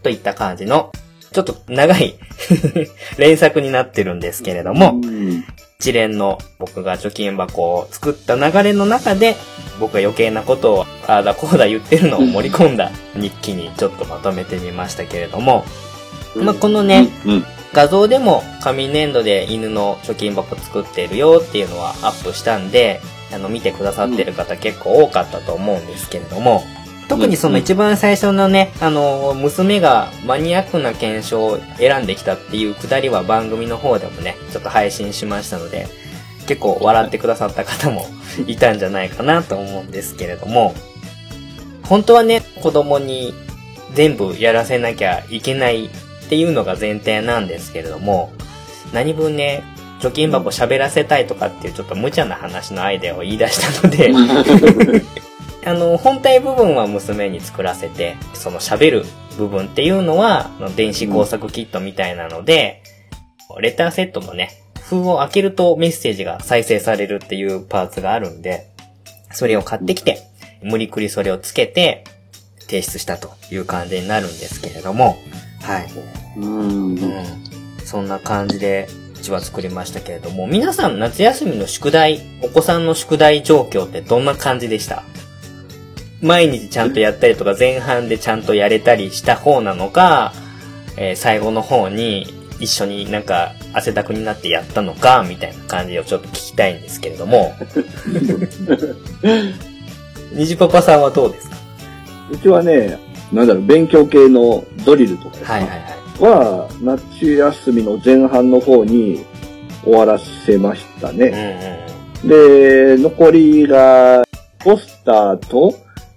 といった感じの、ちょっと長い 連作になってるんですけれども、一連の僕が貯金箱を作った流れの中で、僕が余計なことを、ああだこうだ言ってるのを盛り込んだ日記にちょっとまとめてみましたけれども、まあ、このね、画像でも紙粘土で犬の貯金箱作ってるよっていうのはアップしたんで、あの、見てくださってる方結構多かったと思うんですけれども、特にその一番最初のね、あの、娘がマニアックな検証を選んできたっていうくだりは番組の方でもね、ちょっと配信しましたので、結構笑ってくださった方も いたんじゃないかなと思うんですけれども、本当はね、子供に全部やらせなきゃいけないっていうのが前提なんですけれども、何分ね、貯金箱喋らせたいとかっていうちょっと無茶な話のアイデアを言い出したので あの、本体部分は娘に作らせて、その喋る部分っていうのは、電子工作キットみたいなので、レターセットのね、封を開けるとメッセージが再生されるっていうパーツがあるんで、それを買ってきて、無理くりそれをつけて、提出したという感じになるんですけれども、はい。うん。そんな感じで、うちは作りましたけれども、皆さん夏休みの宿題、お子さんの宿題状況ってどんな感じでした？毎日ちゃんとやったりとか、前半でちゃんとやれたりした方なのか、えー、最後の方に一緒になんか汗だくになってやったのか、みたいな感じをちょっと聞きたいんですけれども。虹パパさんはどうですか？うちはね、なんだろう、勉強系のドリルとかはいはいはい。は、夏休みの前半の方に終わらせましたね。うんうん、で、残りが、ポスターと、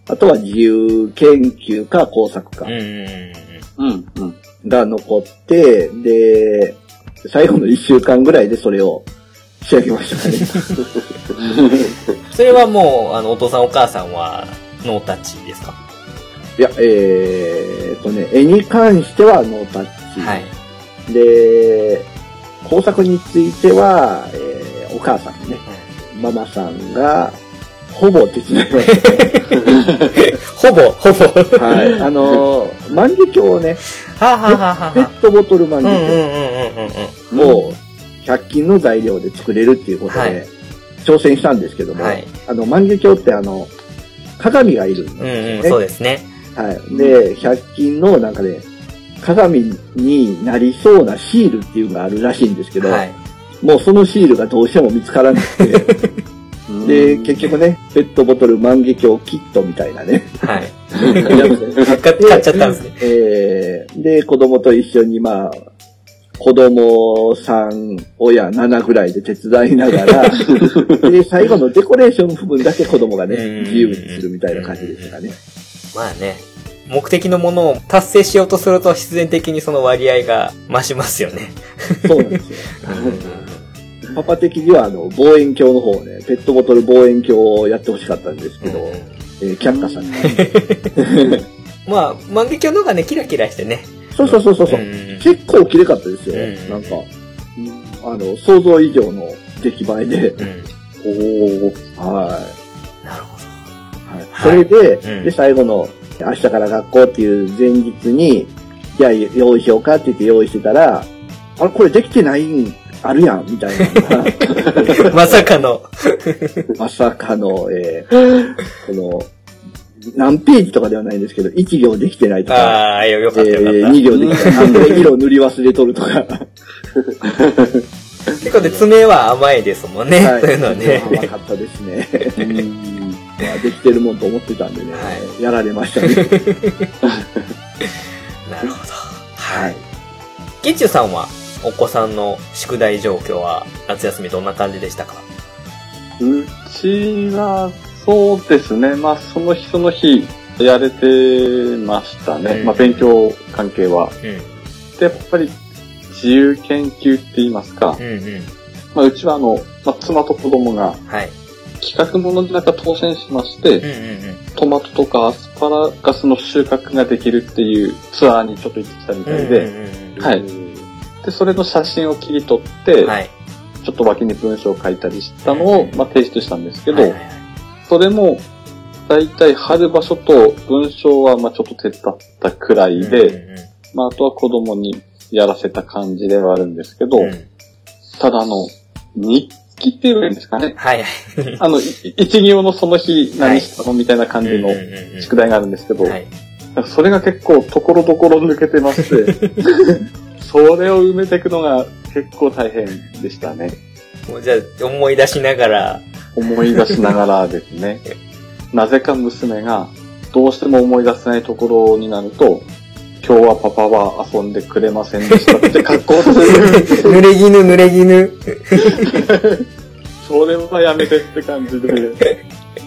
あとは自由研究か工作か。うんうんうん。が残って、で、最後の一週間ぐらいでそれを仕上げましたね。それはもう、あの、お父さんお母さんはノータッチですか？いや、えーとね、絵に関してはノータッチ。はい。で、工作については、えー、お母さんね、ママさんが、ほぼ手伝いました、ほぼ、ほぼ。はい。あのー、万華鏡をね、ははははペットボトル万華鏡を100均の材料で作れるっていうことで、挑戦したんですけども、はい、あの、万華鏡ってあの、鏡がいるんですね、うんうん。そうですね。はい。で、100均のなんかね、鏡になりそうなシールっていうのがあるらしいんですけど、はい、もうそのシールがどうしても見つからなくて、で、結局ね、ペットボトル万華鏡キットみたいなね。はい。買っちゃったんですね。えー、で、子供と一緒にまあ、子供さん、親7ぐらいで手伝いながら、で、最後のデコレーションの部分だけ子供がね、自由にするみたいな感じでしたね。まあね、目的のものを達成しようとすると必然的にその割合が増しますよね。そうなんですよ。パパ的にはあの望遠鏡の方ね、ペットボトル望遠鏡をやってほしかったんですけど、うん、えー、却下された。まあ、万華鏡の方がね、キラキラしてね。そうそうそうそう。うん、結構綺麗かったですよ。うん、なんか、あの、想像以上の出来栄えで。おおはい。なるほど。はい。それで、で、最後の、明日から学校っていう前日に、じゃあ用意しようかって言って用意してたら、あれ、これできてないんあるやん、みたいな。まさかの。まさかの、えー、この、何ページとかではないんですけど、1行できてないとか。ああ、よかったよかった。えー、2行できてない。色塗り忘れとるとか。結構ね、爪は甘いですもんね。はい、そういうのはね。甘かったですね。まあ、できてるもんと思ってたんでね、はい、やられましたね。なるほど。はい。ゲッチュさんはお子さんの宿題状況は夏休みどんな感じでしたか？うちは、そうですね。まあ、その日その日、やれてましたね。うん、まあ、勉強関係は。うん、で、やっぱり、自由研究って言いますか。うんうん、まあ、うちはあの、まあ、妻と子供が、はい、企画ものでなんか当選しまして、うんうんうん、トマトとかアスパラガスの収穫ができるっていうツアーにちょっと行ってきたみたいで、うんうんうん、はい。で、それの写真を切り取って、はい、ちょっと脇に文章を書いたりしたのを、まあ、提出したんですけど、はいはいはい、それも、だいたい貼る場所と文章は、まあ、ちょっと手伝ったくらいで、うんうん、まあ、あとは子供にやらせた感じではあるんですけど、うん、ただ、あの、日記って言うんですかね。はい。あの、一行のその日何したのみたいな感じの宿題があるんですけど、はい、それが結構ところどころ抜けてまして、それを埋めていくのが結構大変でしたね。もうじゃあ思い出しながら。思い出しながらですね。なぜか娘がどうしても思い出せないところになると、今日はパパは遊んでくれませんでしたって格好する。濡れ衣、濡れ衣。それはやめてって感じで、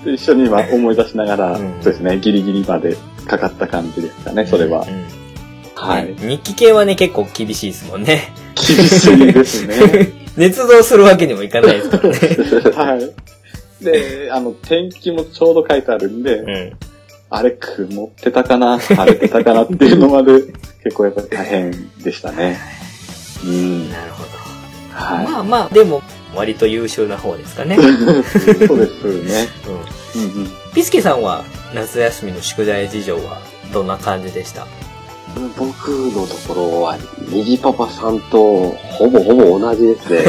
一緒に今思い出しながら、うん、そうですね、ギリギリまでかかった感じですかね、それは。うんうんはい。日記系はね、結構厳しいですもんね。厳しいですね。捏造するわけにもいかないですからね。はい。で、あの、天気もちょうど書いてあるんで、うん、あれ、曇ってたかな晴れてたかなっていうのまで、結構やっぱり大変でしたね。うん。なるほど。はい。まあまあ、でも、割と優秀な方ですかね。そうですね。うん。うんうん、ピスケさんは夏休みの宿題事情はどんな感じでした？僕のところは、虹パパさんとほぼほぼ同じですね。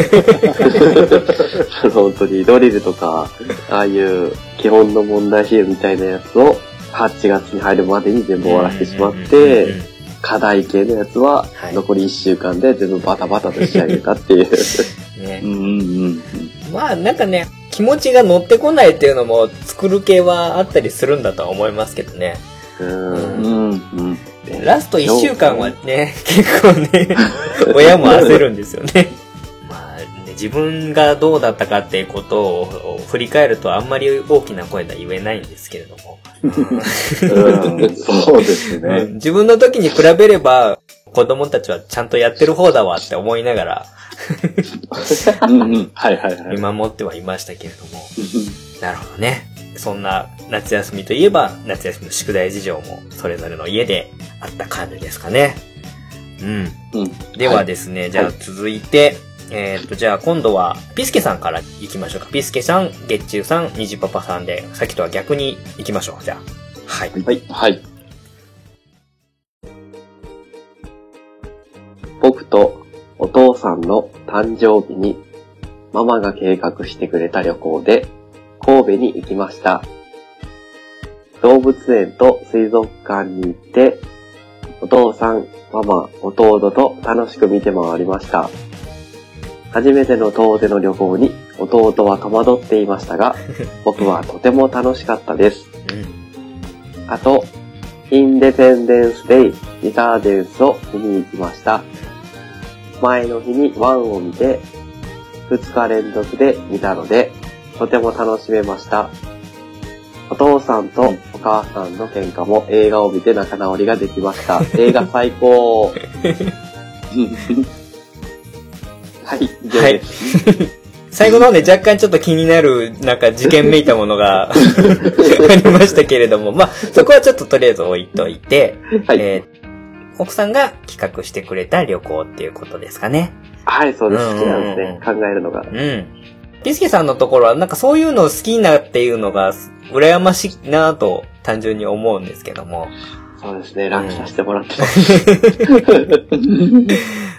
本当にドリルとか、ああいう基本の問題集みたいなやつを8月に入るまでに全部終わらせてしまって、課題系のやつははい残り1週間で全部バタバタと仕上げたっていう。ねうんうんまあなんかね、気持ちが乗ってこないっていうのも作る系はあったりするんだとは思いますけどね。うんうん。うんうん。ラスト1週間はね、結構ね、親も焦るんですよね。まあ、ね、自分がどうだったかっていうことを振り返るとあんまり大きな声では言えないんですけれども。うんそうですうんね。自分の時に比べれば、子供たちはちゃんとやってる方だわって思いながらうんうん。はいはいはい。見守ってはいましたけれども。なるほどね。そんな夏休みといえば、夏休みの宿題事情もそれぞれの家であった感じですかね。うん。うん。ではですね、じゃあ続いて、えっ、と、じゃあ今度は、ピスケさんから行きましょうか。ピスケさん、月中さん、虹パパさんで、さっきとは逆に行きましょう。じゃあ。はい。はい。はい。僕とお父さんの誕生日にママが計画してくれた旅行で神戸に行きました。動物園と水族館に行ってお父さん、ママ、弟と楽しく見て回りました。初めての遠出の旅行に弟は戸惑っていましたが 僕はとても楽しかったです。うん。あと、インデペンデンスデイ、リターデンスを見に行きました。前の日にワンを見て、2日連続で見たので、とても楽しめました。お父さんとお母さんの喧嘩も映画を見て仲直りができました。映画最高。はい、以上はいです。。最後の方で若干ちょっと気になる、なんか事件めいたものがありましたけれども、まあ、そこはちょっととりあえず置いといて、はい、えー奥さんが企画してくれた旅行っていうことですかね。はい、そうです。うん好きなんですね。考えるのが。うん。ピスケさんのところは、なんかそういうのを好きなっていうのが、羨ましいなぁと単純に思うんですけども。そうですね、楽させてもらってます。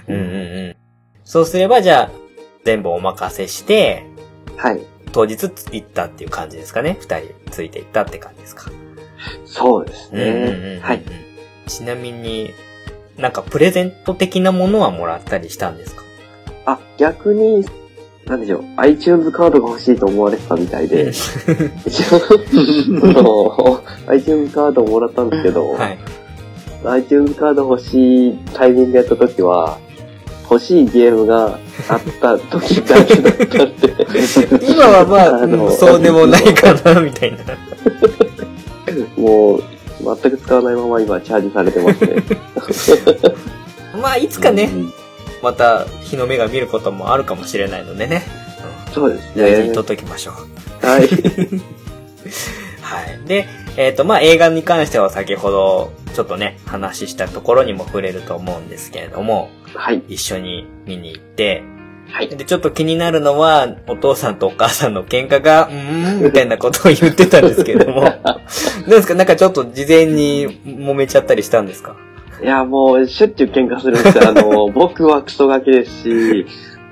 うんうんうん。そうすれば、じゃあ、全部お任せして、はい。当日行ったっていう感じですかね。二人ついて行ったって感じですか。そうですうんうんうんうね。んはい。。ちなみに、なんかプレゼント的なものはもらったりしたんですか？あ、逆に、なんでしょう、iTunes カードが欲しいと思われてたみたいで、一応、その iTunes カードをもらったんですけど、はい。iTunes カード欲しいタイミングやった時は、欲しいゲームがあった時だけだったんで、今はまあ、あのうんそうでもないかな、みたいな。もう、全く使わないまま今チャージされてますね。まあ、いつかね、また日の目が見ることもあるかもしれないのでね。そうですね大事にと。っときましょう。はい。はい。で、えっ、と、まあ、映画に関しては先ほど、ちょっとね、話したところにも触れると思うんですけれども、はい。一緒に見に行って、はい。で、ちょっと気になるのは、お父さんとお母さんの喧嘩が、うーん、みたいなことを言ってたんですけれども、どうですか？なんかちょっと事前に揉めちゃったりしたんですか？いや、もう、しょっちゅう喧嘩するんですよ。あの、僕はクソガキですし、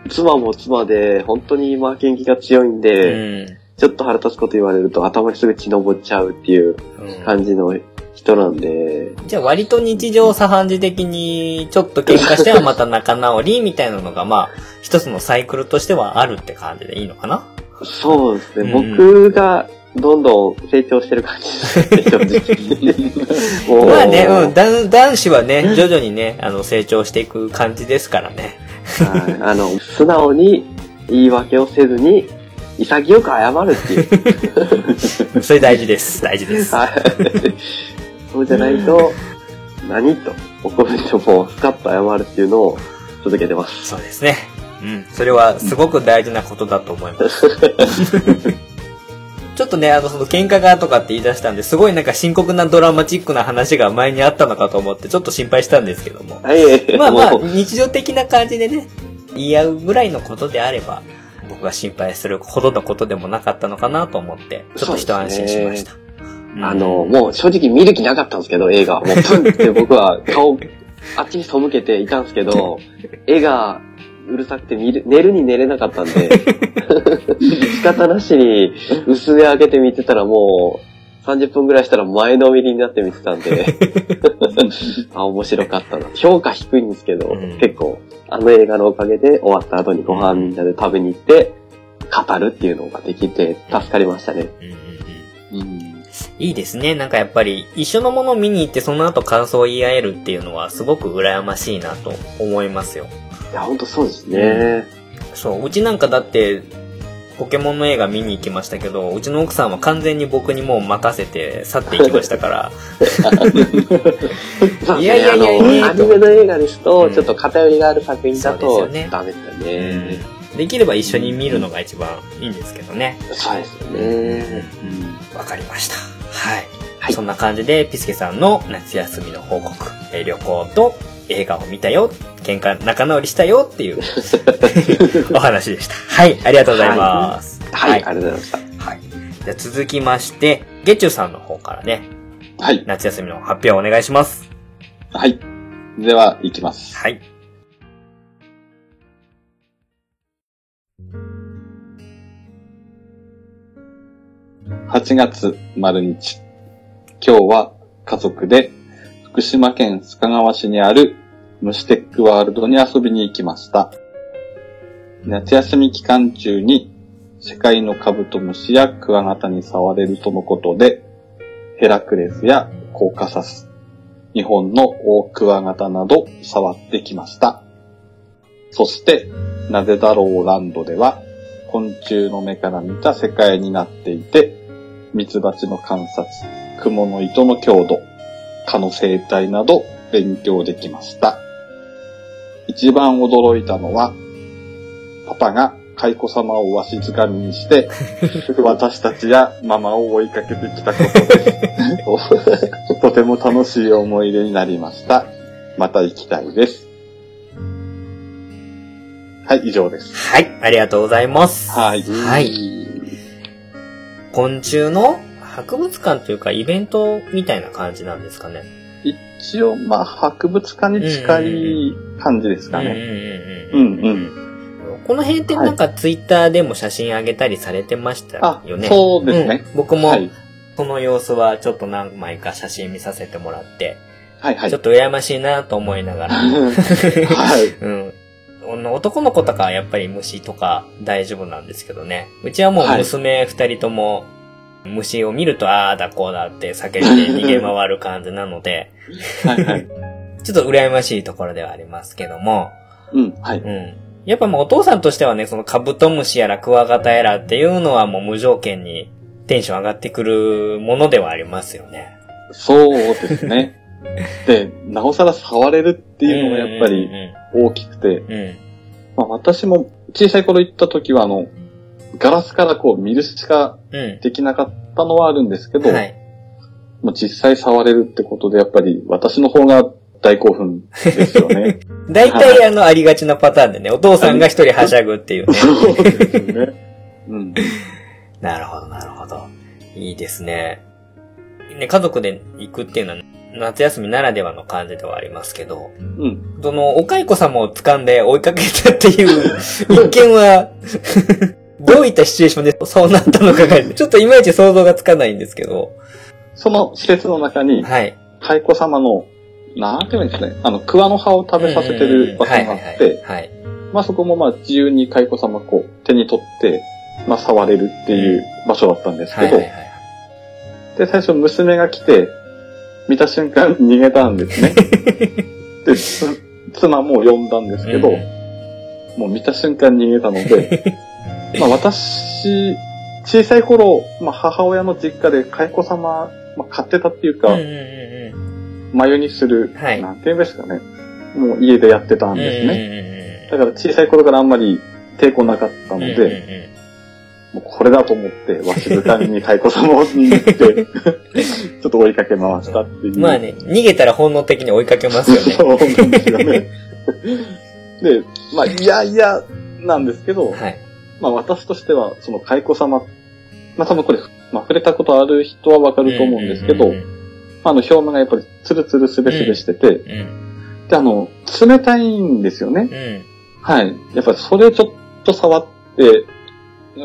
妻も妻で、本当に負けん気が強いんうで、ん。ちょっと腹立つこと言われると頭にすぐ血のぼっちゃうっていううん。感じの人なんで、じゃあ割と日常茶飯事的にちょっと喧嘩してはまた仲直りみたいなのがまあ一つのサイクルとしてはあるって感じでいいのかな？そうですね、うん。僕がどんどん成長してる感じですね、まあね、うん、男男子はね、徐々にね、あの成長していく感じですからね。はいあの、素直に言い訳をせずに、潔く謝るっていう。それ大事です。大事です。はい。そうじゃないと、何と怒る人もスカッと謝るっていうのを続けてます。そうですね。うん。それはすごく大事なことだと思います。ちょっとね、あの、その喧嘩がとかって言い出したんで、すごいなんか深刻なドラマチックな話が前にあったのかと思って、ちょっと心配したんですけども。はい。まあまあ、日常的な感じでね、言い合うぐらいのことであれば、僕が心配するほどのことでもなかったのかなと思って、ちょっと一安心しました。あの、もう正直見る気なかったんですけど、映画。もうプンって僕は顔、あっちに背けていたんですけど、絵がうるさくて見る、寝るに寝れなかったんで、仕方なしに薄目開けて見てたらもう、30分ぐらいしたら前のめりになって見てたんで、あ、面白かったな。評価低いんですけど、うん、結構、あの映画のおかげで終わった後にご飯みんなで食べに行って、語るっていうのができて助かりましたね。うん、うんいいですね。なんかやっぱり一緒のものを見に行ってその後感想を言い合えるっていうのはすごく羨ましいなと思いますよ。いや、ほんとそうですね。そう、うちなんかだって、ポケモンの映画見に行きましたけど、うちの奥さんは完全に僕にもう任せて去っていきましたから。いやいやいやいや、アニメの映画ですと、ちょっと偏りがある作品だと、ね、ダメですよね、うん。できれば一緒に見るのが一番いいんですけどね。そうですよね。わ、うん、かりました。はい。はい、そんな感じで、ピスケさんの夏休みの報告、え旅行と映画を見たよ、喧嘩仲直りしたよっていう お話でした。はい、ありがとうございます。はい、はい、ありがとうございました。はい。じゃ続きまして、ゲチュさんの方からね、はい。夏休みの発表をお願いします。はい。では、いきます。はい。8月丸日。今日は家族で福島県須賀川市にある虫テックワールドに遊びに行きました。夏休み期間中に世界のカブトムシやクワガタに触れるとのことで、ヘラクレスやコーカサス、日本のオオクワガタなど触ってきました。そして、なぜだろうランドでは、昆虫の目から見た世界になっていて、ミツバチの観察、蜘蛛の糸の強度、蚊の生態など勉強できました。一番驚いたのは、パパが蚕様をわしづかみにして、私たちやママを追いかけてきたことです。とても楽しい思い出になりました。また行きたいです。はい、以上です。はい、ありがとうございます。はい。はい。昆虫の博物館というかイベントみたいな感じなんですかね。一応、まあ、博物館に近い感じですかね。うんうん。この辺ってなんかツイッターでも写真上げたりされてましたよね。そうですね。うん、僕も、その様子はちょっと何枚か写真見させてもらって、はいはい。ちょっと羨ましいなと思いながら。はい。うん。男の子とかはやっぱり虫とか大丈夫なんですけどね。うちはもう娘二人とも虫を見ると、ああだこうだって叫んで 逃げ回る感じなので、はいはい。ちょっと羨ましいところではありますけども、うん、はい。うん。やっぱもうお父さんとしてはね、そのカブトムシやらクワガタやらっていうのはもう無条件にテンション上がってくるものではありますよね。そうですね。で、なおさら触れるっていうのがやっぱり大きくて、まあ、私も小さい頃行った時はあの、ガラスからこう見るしかできなかったのはあるんですけど、うんはい、もう実際触れるってことでやっぱり私の方が大興奮ですよね。大体あの、ありがちなパターンでね、お父さんが一人はしゃぐっていうね。そうですね。うん。なるほど、なるほど。いいですね。ね、家族で行くっていうのは、夏休みならではの感じではありますけど、うん。その、お蚕様を掴んで追いかけたっていう 一見はどういったシチュエーションでそうなったのかが、ちょっといまいち想像がつかないんですけど。その施設の中に、はい。蚕様の、なんていうんですかね、あの、桑の葉を食べさせてる場所があって、はい。まあそこもまあ自由に蚕様こう手に取って、まあ触れるっていう場所だったんですけど、で、最初娘が来て、見た瞬間逃げたんですね。で、妻も呼んだんですけど、もう見た瞬間逃げたので、まあ私、小さい頃、まあ母親の実家で蚕様、まあ、飼ってたっていうか、眉にする、はい、なんていうんですかね。もう家でやってたんですね。だから小さい頃からあんまり抵抗なかったので、もうこれだと思って、わしぶたに蚕様を握って、ちょっと追いかけ回したっていう。まあね、逃げたら本能的に追いかけますよね。そうなんですよね。で、まあ、いやいやなんですけど、はい、まあ私としては、その蚕様、まあ多分これ、まあ、触れたことある人はわかると思うんですけど、あの、表面がやっぱりツルツルスベスベしてて、で、あの、冷たいんですよね。はい。やっぱりそれちょっと触って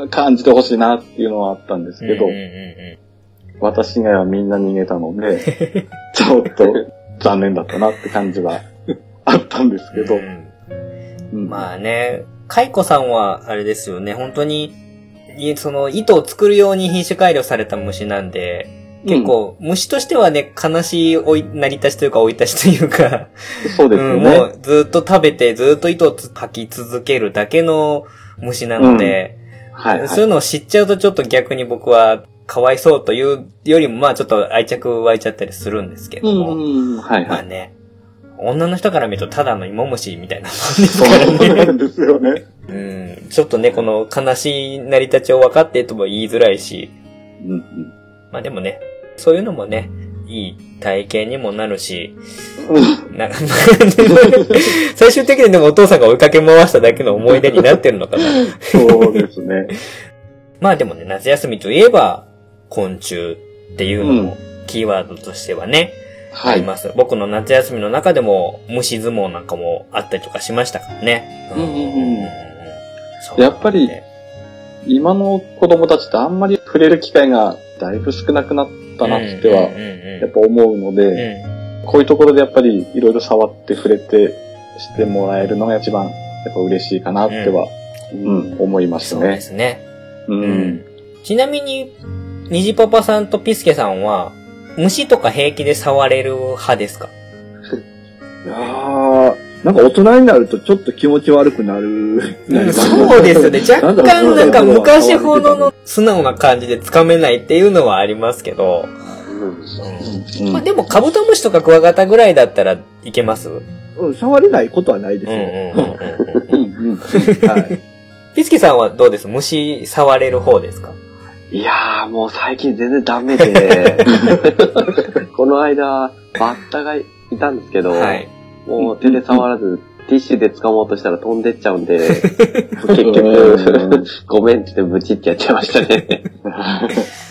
感じてほしいなっていうのはあったんですけど、私以外はみんな逃げたので、ちょっと残念だったなって感じはあったんですけど。うん、まあね、カイコさんはあれですよね、本当に、その糸を作るように品種改良された虫なんで、結構、うん、虫としてはね、悲しいおい、成り立ちというか、追い立ちというか、そうですね、うん、もうずっと食べて、ずっと糸を吐き続けるだけの虫なので、うん、はい、はい、そういうのを知っちゃうとちょっと逆に僕はかわいそうというよりも、まあちょっと愛着湧いちゃったりするんですけども。うん。はい、はい、まあね、女の人から見るとただの芋虫みたいなもんですからね。そうなんですよね。うん。ちょっとね、この悲しい成り立ちを分かってとも言いづらいし。うんうん。まあでもね、そういうのもね、いい体験にもなるし、な 最終的にでもお父さんが追いかけ回しただけの思い出になってるのかな。そうですね。まあでもね、夏休みといえば、昆虫っていうのも、キーワードとしてはね、うん、あります。僕の夏休みの中でも、虫相撲なんかもあったりとかしましたからね。うんうんうんやっぱり、今の子供たちってあんまり触れる機会がだいぶ少なくなったなっては、やっぱ思うので、こういうところでやっぱりいろいろ触って触れてしてもらえるのが一番やっぱ嬉しいかなっては、うん、うん、思いますね。そうですね。うん。ちなみに、虹パパさんとピスケさんは、虫とか平気で触れる派ですか？いやー、なんか大人になるとちょっと気持ち悪くなる。そうですよね。若干なんか昔ほどの素直な感じでつかめないっていうのはありますけど。うん、まあ、でもカブトムシとかクワガタぐらいだったらいけます？うん、触れないことはないですよ。ピスケさんはどうです？虫触れる方ですか？いやー、もう最近全然ダメで、この間、バッタがいたんですけど、はい、もう手で触らず、ティッシュで掴もうとしたら飛んでっちゃうんで、結局、ごめんって言ってブチってやっちゃいましたね。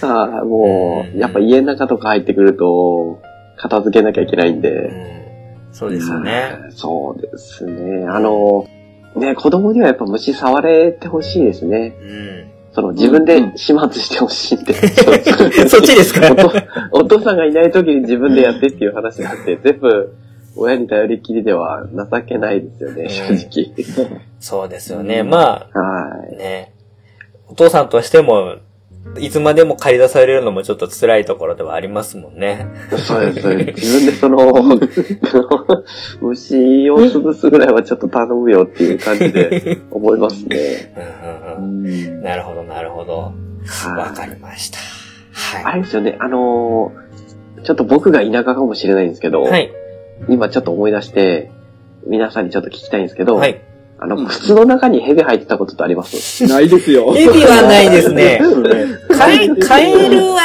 あもう、やっぱ家の中とか入ってくると、片付けなきゃいけないんで。そうですよね。そうですね。あの、ね、子供にはやっぱ虫触れてほしいですね。うんその自分で始末してほしいって。そっちですか？お父さんがいない時に自分でやってっていう話があって、全部親に頼りきりでは情けないですよね、正直。そうですよね。まあ、はい。ね。お父さんとしても、いつまでも借り出されるのもちょっと辛いところではありますもんね。そうです、自分でその、虫を潰すぐらいはちょっと頼むよっていう感じで 思いますね。なるほど、なるほど。わかりました。はい。あれですよね、あのー、ちょっと僕が田舎かもしれないんですけど、はい。今ちょっと思い出して、皆さんにちょっと聞きたいんですけど、はい。あの、靴の中に蛇入ってたことってあります？ないですよ。蛇はないですね。カエカエルは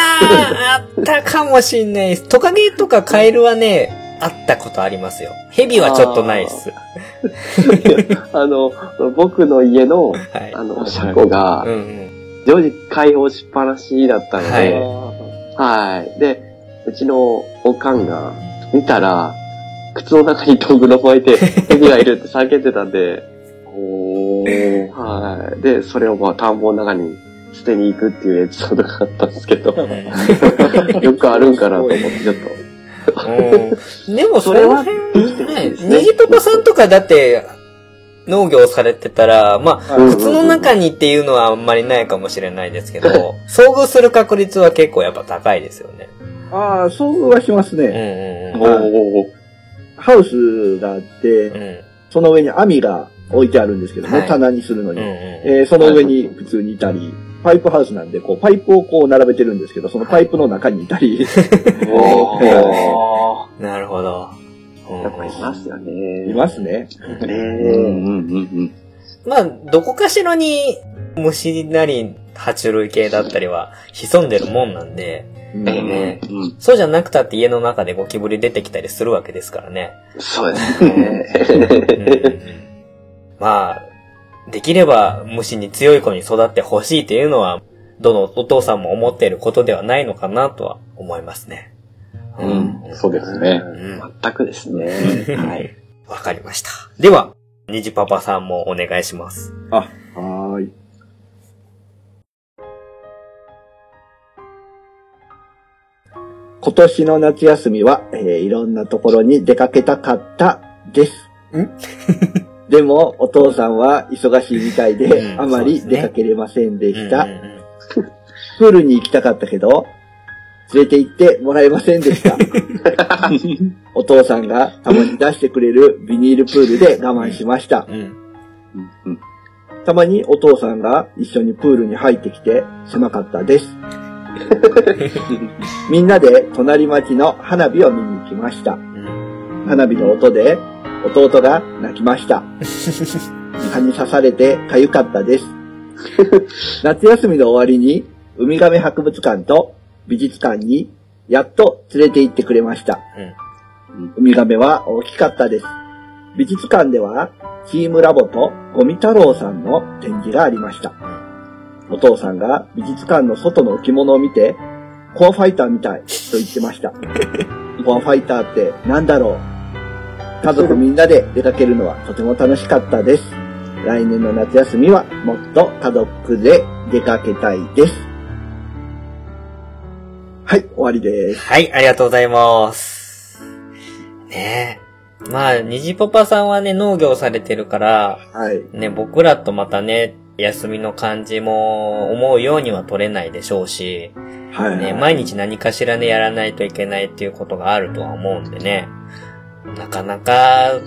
あったかもしんないです。トカゲとかカエルはね、あったことありますよ。蛇はちょっとないです。あ の、僕の家の、はい、あの、車庫が、常時開放しっぱなしだったので、はい、はい。で、うちのおかんが見たら、靴の中にトングの巻いて、蛇がいるって叫んでたんで、はい。で、それをまあ田んぼの中に捨てに行くっていうエピソードがあったんですけど、よくあるんかなと思って、ちょっと。でもそれは、ね、ネギパパさんとかだって、農業されてたら、まあ、靴の中にっていうのはあんまりないかもしれないですけど、遭遇する確率は結構やっぱ高いですよね。ああ、遭遇はしますね。うんうんうん、ハウスがあって、うん、その上に網が置いてあるんですけども、はい、棚にするのに、うんうん、えー、その上に普通にいたり、パイプハウスなんで、こう、パイプをこう並べてるんですけど、そのパイプの中にいたり。なるほど。やっぱいますよね。いますね。まあ、どこかしらに虫なり、爬虫類系だったりは潜んでるもんなんで、ね、うん、そうじゃなくたって家の中でゴキブリ出てきたりするわけですからね。そうですね。まあ、できれば虫に強い子に育ってほしいっていうのは、どのお父さんも思っていることではないのかなとは思いますね。うん、そうですね。うん、全くですね。はい。わかりました。では、虹パパさんもお願いします。あ、はーい。今年の夏休みは、えー、いろんなところに出かけたかったです。ん？でも、お父さんは忙しいみたいで、うん、あまり出かけれませんでした。プールに行きたかったけど、連れて行ってもらえませんでした。お父さんがたまに出してくれるビニールプールで我慢しました。たまにお父さんが一緒にプールに入ってきて狭かったです。みんなで隣町の花火を見に行きました。花火の音で弟が泣きました。蚊に刺されて痒かったです。夏休みの終わりにウミガメ博物館と美術館にやっと連れて行ってくれました。うん、ウミガメは大きかったです。美術館ではチームラボとゴミ太郎さんの展示がありました。お父さんが美術館の外の置物を見て、コアファイターみたいと言ってました。コアファイターって何だろう？家族みんなで出かけるのはとても楽しかったです。来年の夏休みはもっと家族で出かけたいです。はい、終わりです。はい、ありがとうございます。ねえ。まあ、虹パパさんはね、農業されてるから、はい。ね、僕らとまたね、休みの感じも思うようには取れないでしょうし、はい、ね、毎日何かしらね、やらないといけないっていうことがあるとは思うんでね、なかなか、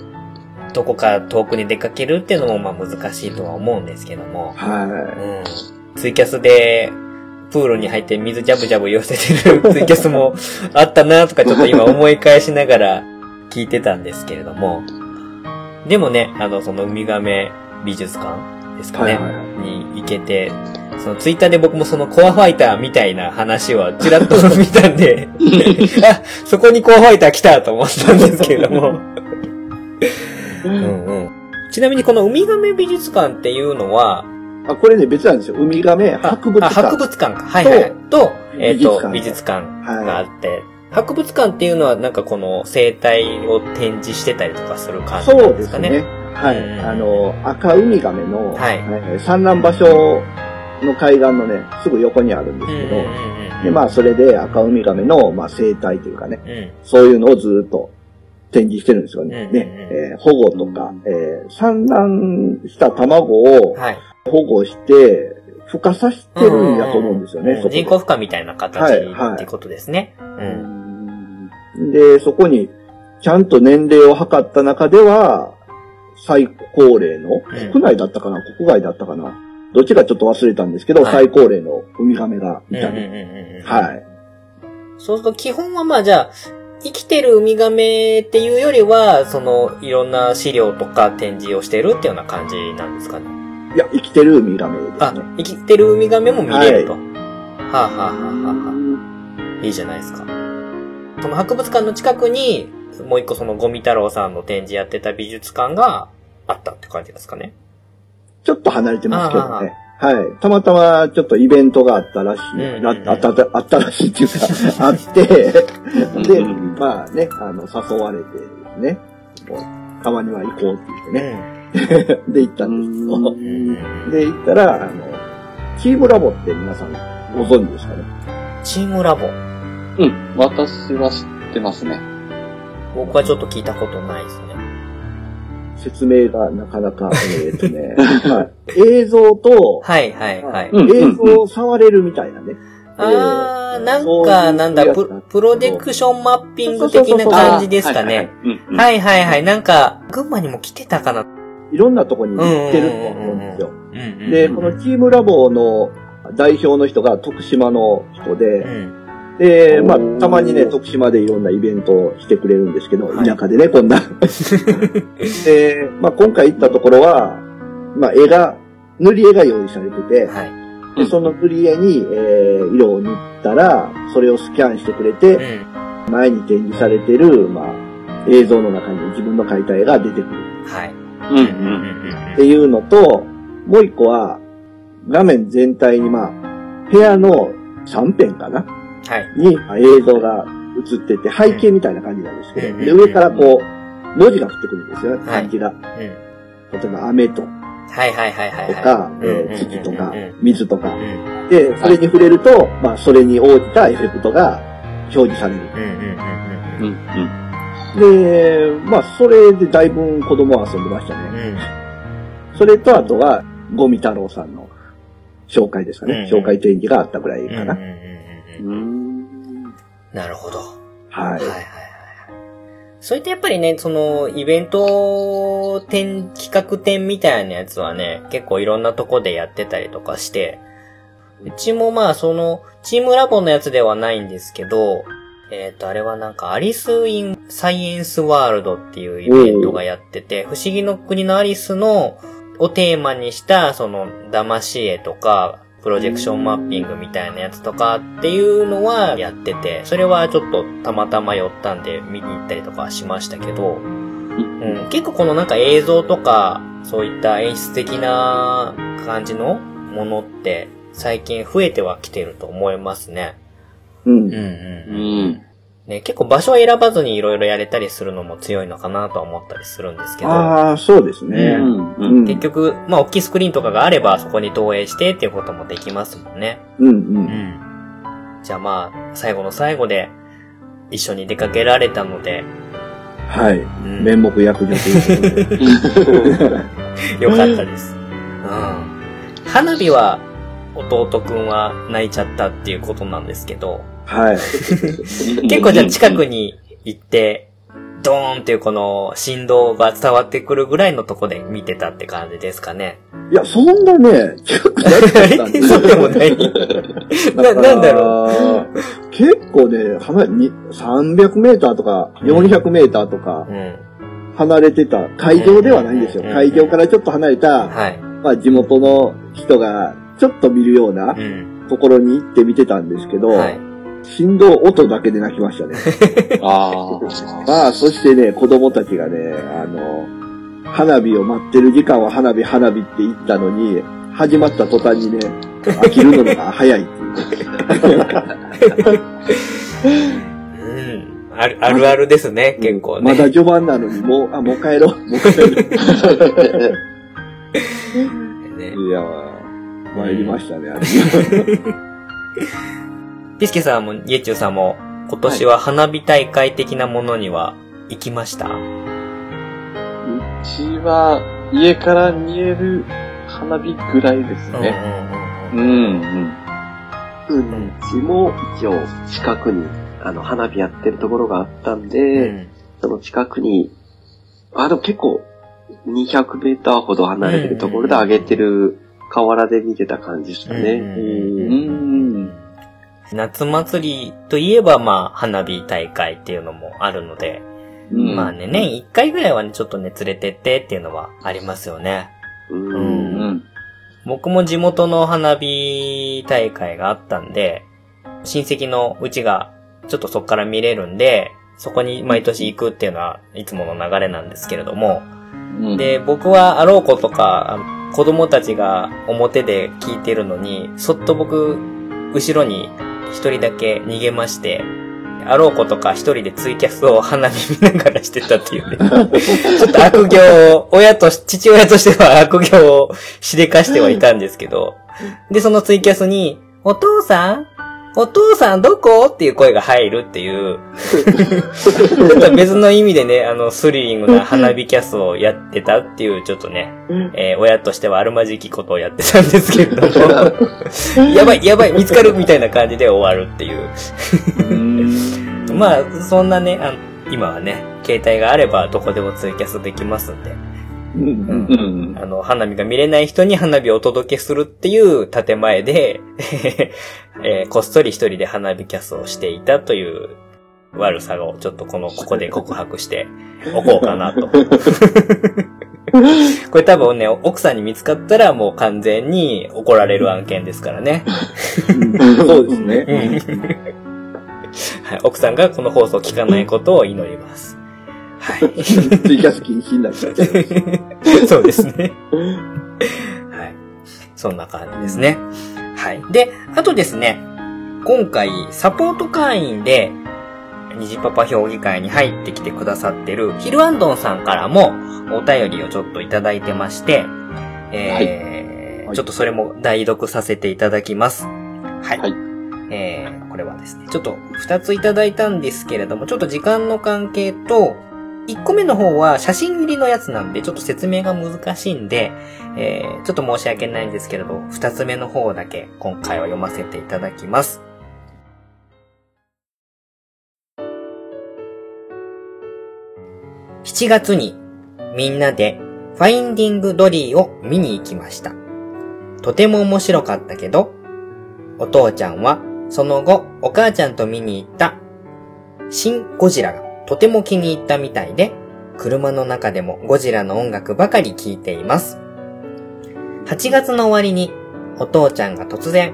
どこか遠くに出かけるっていうのもまあ難しいとは思うんですけども、はい。うん。ツイキャスでプールに入って水ジャブジャブ寄せてる ツイキャスもあったなとかちょっと今思い返しながら聞いてたんですけれども。でもね、あの、そのウミガメ美術館ですかね、はいはいはい、に行けて、そのツイッターで僕もそのコアファイターみたいな話はちらっと 見たんであ、そこにコアファイター来たと思ったんですけれどもうんうん。ちなみにこのウミガメ美術館っていうのは、あ、これね、別なんですよ。ウミガメ博物館。博物館か。はいはい。と、えっ、ー、と、美術館があって、はい、博物館っていうのはなんかこの生態を展示してたりとかする感じですかね。そうですね。はい。あの、赤ウミガメの、はい、産卵場所の海岸のね、すぐ横にあるんですけど、で、まあ、それで赤ウミガメの、まあ、生態というかね、うん、そういうのをずっと展示してるんですよね。ねえー、保護とか、えー、産卵した卵を、はい。保護して、孵化させてるんやと思うんですよね、人工孵化みたいな形、はいはい、ってことですね。うん、で、そこに、ちゃんと年齢を測った中では、最高齢の、国内だったかな、国外だったかな。どっちかちょっと忘れたんですけど、はい、最高齢のウミガメがいたり。はい。そうすると基本はまあじゃあ、生きてるウミガメっていうよりは、その、いろんな資料とか展示をしてるっていうような感じなんですかね？いや、生きてるウミガメですね。あ、生きてるウミガメも見れると。はい、はあ、はあはあはあ、いいじゃないですか。その博物館の近くに、もう一個そのゴミ太郎さんの展示やってた美術館があったって感じですかね？ちょっと離れてますけどね。はい。たまたまちょっとイベントがあったらしい。うんうんうん、あった、あったらしいっていうか、あって、で、まあね、あの、誘われてですね、たまには行こうって言ってね。で、行ったんですよ。で、行ったら、あの、チームラボって皆さんご存知ですかね？チームラボうん、私は知ってますね。僕はちょっと聞いたことないですね。説明がなかなか、えっ、とね、まあ、映像と、はいはいはい。映像を触れるみたいなね。あー、なんか、なんだプ、プロデクションマッピング的な感じですかね。はいはいはい。なんか、群馬にも来てたかな。いろんなとこに行ってると思うんですよ。で、このチームラボの代表の人が徳島の人で、で、まあ、たまにね、徳島でいろんなイベントをしてくれるんですけど、田舎でね、こんな。で、まあ、今回行ったところは、まあ、絵が、塗り絵が用意されてて、はい、でその塗り絵に、えー、色を塗ったら、それをスキャンしてくれて、うん、前に展示されてる、まあ、映像の中に自分の描いた絵が出てくる。はい。っていうのと、もう一個は、画面全体にまあ、部屋の3辺かなはい。に映像が映ってて、背景みたいな感じなんですけど、うんで、上からこう、文字が降ってくるんですよね、はい漢字が。うん。例えば、雨とはいはいはいはいはい。とか、土とか水とかう。ん。で、それに触れると、まあ、それに応じたエフェクトが表示される。で、まあ、それでだいぶ子供は遊んでましたね。ん。それと、あとは、ゴミ太郎さんの紹介ですかね。うん紹介展示があったぐらいかな。なるほど。はいはいはいはいはい。そういったやっぱりね、その、イベント展、企画展みたいなやつはね、結構いろんなとこでやってたりとかして、うちもまあその、チームラボのやつではないんですけど、えっ、と、あれはなんか、アリス・イン・サイエンス・ワールドっていうイベントがやってて、不思議の国のアリスの、をテーマにした、その、騙し絵とか、プロジェクションマッピングみたいなやつとかっていうのはやってて、それはちょっとたまたま寄ったんで見に行ったりとかはしましたけど、うん、結構このなんか映像とか、そういった演出的な感じのものって最近増えてはきてると思いますね。うんうん。うんううん。ん。ね、結構場所を選ばずにいろいろやれたりするのも強いのかなとは思ったりするんですけど、ああ、そうですね。結局、まあ大きいスクリーンとかがあればそこに投影してっていうこともできますもんね。うんう。うんん。じゃあまあ、最後の最後で一緒に出かけられたので、はい。うん面目躍如という。よかったです。うん。花火は、弟くんは泣いちゃったっていうことなんですけど、はい。結構じゃあ近くに行って、ドーンっていうこの振動が伝わってくるぐらいのとこで見てたって感じですかね。いや、そんなね、近くなっちゃったんでそうでもない。な、なんだろろう。結構ね、離れに300メーターとか400メーターとか。離れてた、会場ではないんですよ。うん会場からちょっと離れた、はい。まあ地元の人がちょっと見るようなうん。ところに行って見てたんですけど、はい。振動音だけで泣きましたね。あまあ、そしてね、子供たちがね、あの、花火を待ってる時間は花火、花火って言ったのに、始まった途端にね、飽きるのが早いっていう。うん。ある、あるあるですね、結構ね。まだ序盤なのに、もう、あ、もう帰ろう、もう帰ろ ねう。いや、参りましたね、あれ。ピスケさんも、イエチューさんも、今年は花火大会的なものには行きました、うちは、家から見える花火ぐらいですね。うんうん、うん。うん、うちも一応近くにあの花火やってるところがあったん。うん。で、うん。その近くに、あ、でも結構200メーターほど離れてるところで上げてる河原で見てた感じでしたね。うん。ううん。ん。夏祭りといえば、まあ、花火大会っていうのもあるので、うんまあね、年一回ぐらいはね、ちょっとね、連れてってっていうのはありますよね。うんうんうん。僕も地元の花火大会があったんで、親戚のうちがちょっとそこから見れるんで、そこに毎年行くっていうのはいつもの流れなんですけれども、うん、で、僕はあろうことか、子供たちが表で聞いてるのに、そっと僕、後ろに一人だけ逃げまして、あろうことか一人でツイキャスを花火見ながらしてたっていうね。ちょっと悪行を、親とし、父親としては悪行をしでかしてはいたんですけど、で、そのツイキャスに、お父さんお父さんどこ？っていう声が入るっていう、ちょっと別の意味でね、あの、スリリングな花火キャスをやってたっていう、ちょっとね、えー親としてはあるまじきことをやってたんですけれど。も、やばい、やばい、見つかるみたいな感じで終わるっていう。うん。まあ、そんなね、あの今はね、携帯があればどこでもツイキャスできますんで、うんうん。あの、花火が見れない人に花火をお届けするっていう建前で、えーこっそり一人で花火キャスをしていたという悪さをちょっとこの、ここで 告白しておこうかなと。これ多分ね、奥さんに見つかったらもう完全に怒られる案件ですからね。そうですね。はい、奥さんがこの放送を聞かないことを祈ります。はい。ツイキャス禁止になっちゃって。そうですね。はい。そんな感じですね。はい。で、あとですね、今回、サポート会員で、虹パパ評議会に入ってきてくださってるヒルアンドンさんからもお便りをちょっといただいてまして、えー、はい、ちょっとそれも代読させていただきます。はい。はい、えー、これはですね、ちょっと二ついただいたんですけれども、ちょっと時間の関係と、1個目の方は写真入りのやつなんで、ちょっと説明が難しいんで、えー、ちょっと申し訳ないんですけれど、2つ目の方だけ今回は読ませていただきます。7月にみんなでファインディングドリーを見に行きました。とても面白かったけど、お父ちゃんはその後お母ちゃんと見に行ったシン・ゴジラがとても気に入ったみたいで、車の中でもゴジラの音楽ばかり聴いています。8月の終わりに、お父ちゃんが突然、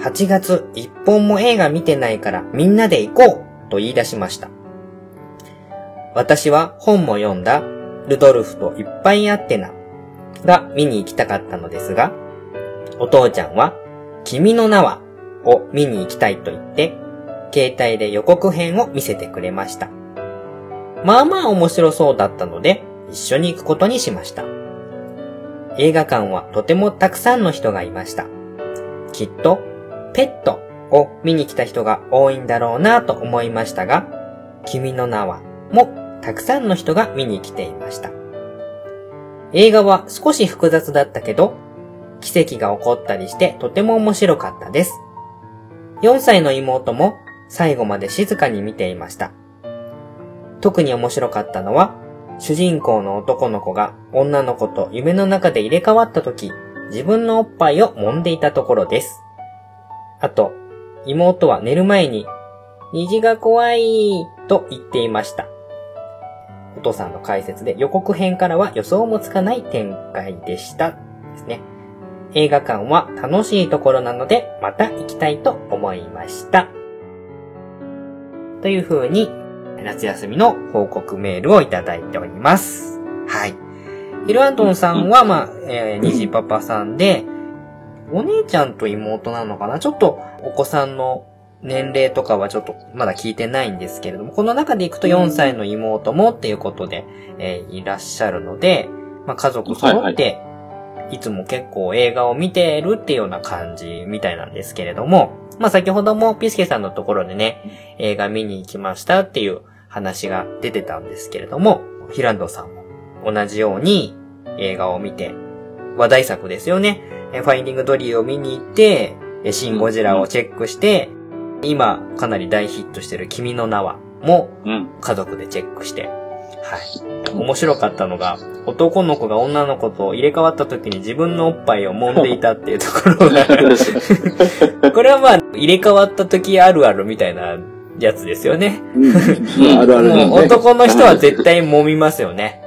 8月一本も映画見てないからみんなで行こうと言い出しました。私は本も読んだルドルフといっぱいあってなが見に行きたかったのですが、お父ちゃんは君の名はを見に行きたいと言って、携帯で予告編を見せてくれました。まあまあ面白そうだったので、一緒に行くことにしました。映画館はとてもたくさんの人がいました。きっと、ペットを見に来た人が多いんだろうなと思いましたが、君の名はもたくさんの人が見に来ていました。映画は少し複雑だったけど、奇跡が起こったりしてとても面白かったです。4歳の妹も最後まで静かに見ていました。特に面白かったのは、主人公の男の子が女の子と夢の中で入れ替わった時、自分のおっぱいを揉んでいたところです。あと、妹は寝る前に、虹が怖いと言っていました。お父さんの解説で予告編からは予想もつかない展開でした。ですね。映画館は楽しいところなので、また行きたいと思いました。という風に夏休みの報告メールをいただいております。はい。ヒルアントンさんは、まあ、えー、虹パパさんで、お姉ちゃんと妹なのかな？ちょっとお子さんの年齢とかはちょっとまだ聞いてないんですけれども、この中でいくと4歳の妹もっていうことで、えー、いらっしゃるので、まあ、家族揃って、いつも結構映画を見てるっていうような感じみたいなんですけれども、まあ、先ほどもピスケさんのところでね、映画見に行きましたっていう話が出てたんですけれども、ヒランドさんも同じように映画を見て、話題作ですよね。ファインディングドリーを見に行って、シン・ゴジラをチェックして、今かなり大ヒットしてる君の名はも家族でチェックして、はい。面白かったのが、男の子が女の子と入れ替わった時に自分のおっぱいを揉んでいたっていうところが これはまあ、入れ替わった時あるあるみたいなやつですよね。うん、あるある、ね、男の人は絶対揉みますよね。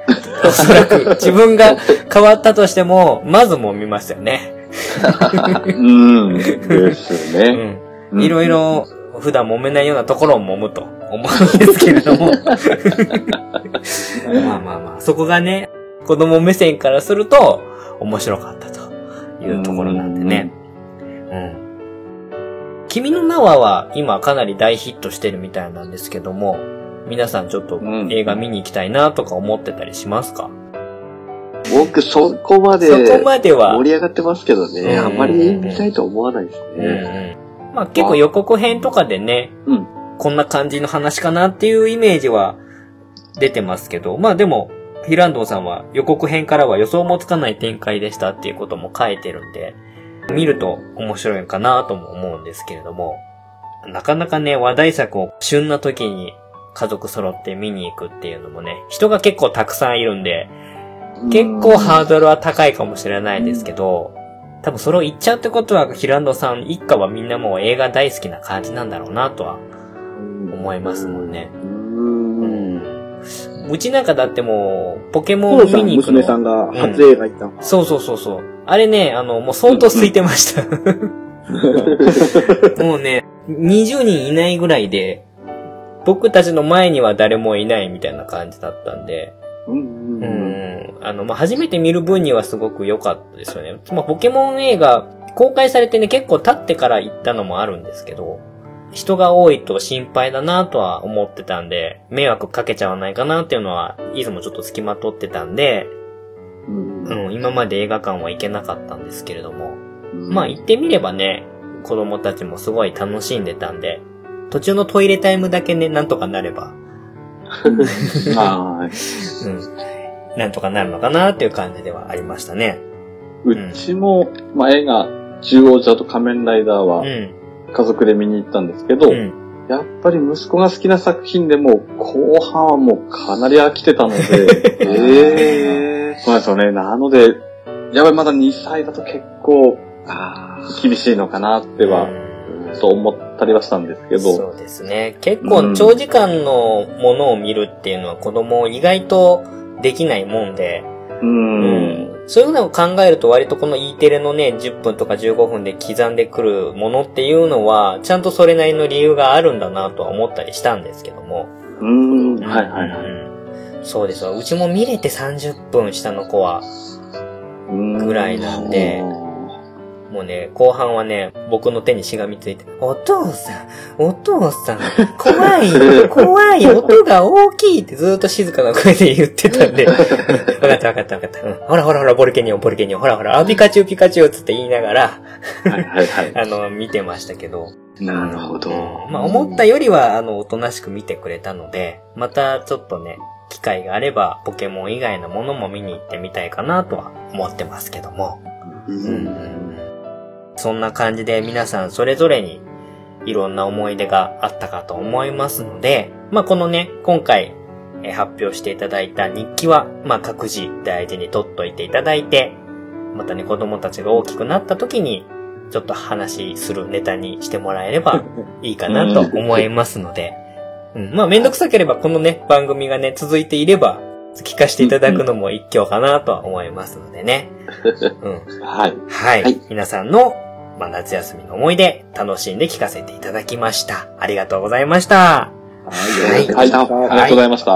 おそらく自分が変わったとしても、まず揉みますよね。うん。ですね。うん。いろいろ普段揉めないようなところを揉むと。思うんですけれども。まあまあまあ、そこがね、子供目線からすると面白かったと。いうところなんでね。うん。君の名はは今かなり大ヒットしてるみたいなんですけども、皆さんちょっと映画見に行きたいなとか思ってたりしますか、うん、僕そこまでそこまでは。盛り上がってますけどね、あんまり見たいと思わないですね。まあ結構予告編とかでね、うん、こんな感じの話かなっていうイメージは出てますけど、まあでも、ヒランドンさんは予告編からは予想もつかない展開でしたっていうことも書いてるんで、見ると面白いかなとも思うんですけれども、なかなかね、話題作を旬な時に家族揃って見に行くっていうのもね、人が結構たくさんいるんで、結構ハードルは高いかもしれないですけど、多分それを言っちゃうってことは、ヒランドさん一家はみんなもう映画大好きな感じなんだろうなとは思いますもんね。うちなんかだってもう、ポケモン見に行くの。娘さんが初映画行ったの、うん、そうそうそうそう。あれね、あの、もう相当空いてました。もうね、20人いないぐらいで、僕たちの前には誰もいないみたいな感じだったんで、うん。うん。あの、まあ、初めて見る分にはすごく良かったですよね。まあ、ポケモン映画、公開されてね、結構経ってから行ったのもあるんですけど、人が多いと心配だなとは思ってたんで、迷惑かけちゃわないかなっていうのは、いつもちょっと付きまとってたんで、うん、うん、今まで映画館は行けなかったんですけれども、うん、まあ行ってみればね、子供たちもすごい楽しんでたんで、途中のトイレタイムだけね、なんとかなれば、はい。うん。なんとかなるのかなっていう感じではありましたね。うちも、うん、まあ、映画、中央座と仮面ライダーは、家族で見に行ったんですけど、うん、やっぱり息子が好きな作品でも、後半はもうかなり飽きてたので、え えー、そうですよね。なので、やっぱりまだ2歳だと結構、厳しいのかなっては、と思ったりはしたんですけど。そうですね。結構長時間のものを見るっていうのは子供意外とできないもんで、うん、うん、そういうのを考えると割とこの E テレのね、10分とか15分で刻んでくるものっていうのは、ちゃんとそれなりの理由があるんだなとは思ったりしたんですけども。うん、はいはいはい。そうですわ。うちも見れて30分下の子は、ぐらいなんで、もうね、後半はね、僕の手にしがみついて、お父さん、お父さん、怖い、怖い、音が大きいってずっと静かな声で言ってたんで、わかったわかったわかった。うん、ほらほらほら、ボルケニオン、ボルケニオン、ほらほら、あ、ピカチュウ、ピカチュウつって言いながら、はいはいはい。あの、見てましたけど。なるほど。まあ、思ったよりは、あの、おとなしく見てくれたので、またちょっとね、機会があれば、ポケモン以外のものも見に行ってみたいかなとは思ってますけども。うん、うんそんな感じで皆さんそれぞれにいろんな思い出があったかと思いますので、まあ、このね、今回発表していただいた日記は、まあ、各自大事に取っといていただいて、またね、子供たちが大きくなった時に、ちょっと話するネタにしてもらえれば いいかなと思いますので、うん、まあ、めんどくさければこのね、番組がね、続いていれば、聞かせていただくのも一興かなとは思いますのでね。うん。はい。はい。皆さんのまあ、夏休みの思い出、楽しんで聞かせていただきました。ありがとうございました。はい、はい、ありがとうございました。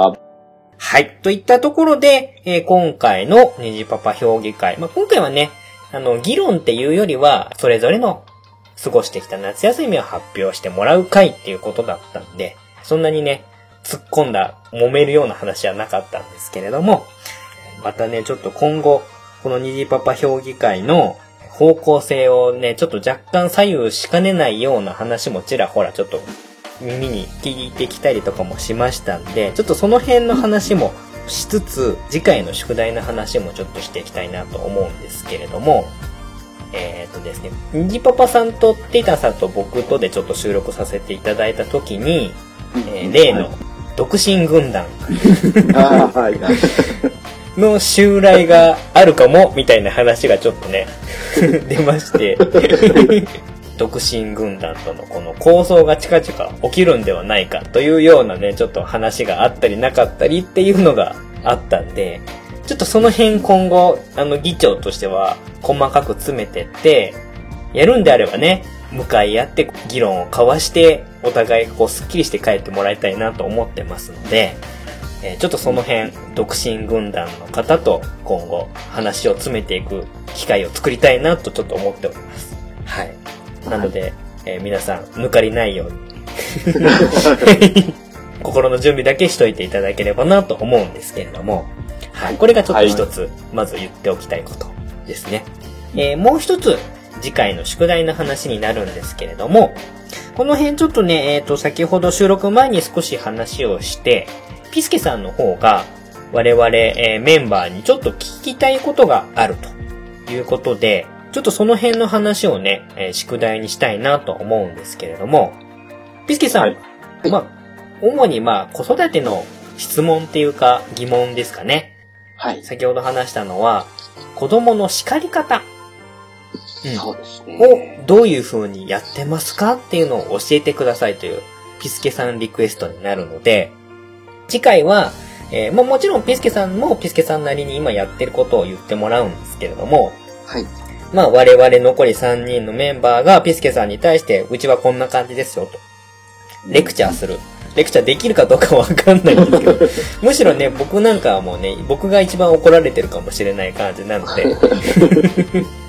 はい。といったところで、えー、今回の虹パパ評議会。まあ、今回はね、あの、議論っていうよりは、それぞれの過ごしてきた夏休みを発表してもらう会っていうことだったんで、そんなにね、突っ込んだ、揉めるような話はなかったんですけれども、またね、ちょっと今後、この虹パパ評議会の方向性をね、ちょっと若干左右しかねないような話もちらほらちょっと耳に聞いてきたりとかもしましたんで、ちょっとその辺の話もしつつ、次回の宿題の話もちょっとしていきたいなと思うんですけれども、えっ、ー、とですね、にじパパさんとテイタさんと僕とでちょっと収録させていただいたときに、えー、例の独身軍団。ああ、はい。の襲来があるかも、みたいな話がちょっとね、出まして。独身軍団とのこの構想が近々起きるんではないかというようなね、ちょっと話があったりなかったりっていうのがあったんで、ちょっとその辺今後、あの議長としては細かく詰めてって、やるんであればね、向かい合って議論を交わして、お互いこうスッキリして帰ってもらいたいなと思ってますので、えー、ちょっとその辺、独身軍団の方と今後話を詰めていく機会を作りたいなとちょっと思っております。はい。なので、えー、皆さん、抜かりないように 心の準備だけしといていただければなと思うんですけれども、はい。これがちょっと一つ、まず言っておきたいことですね。えー、もう一つ、次回の宿題の話になるんですけれども、この辺ちょっとね、えっ、ー、と、先ほど収録前に少し話をして、ピスケさんの方が我々、えー、メンバーにちょっと聞きたいことがあるということで、ちょっとその辺の話をね、えー、宿題にしたいなと思うんですけれども、ピスケさん、はい、まあ、主にまあ子育ての質問っていうか疑問ですかね。はい。先ほど話したのは、子供の叱り方。うん、そうですね。をどういう風にやってますかっていうのを教えてくださいというピスケさんリクエストになるので、次回は、えー、ももちろんピスケさんもピスケさんなりに今やってることを言ってもらうんですけれども、はい。まあ我々残り3人のメンバーがピスケさんに対して、うちはこんな感じですよと。レクチャーする。レクチャーできるかどうかわかんないんですけど、むしろね、僕なんかはもうね、僕が一番怒られてるかもしれない感じなので、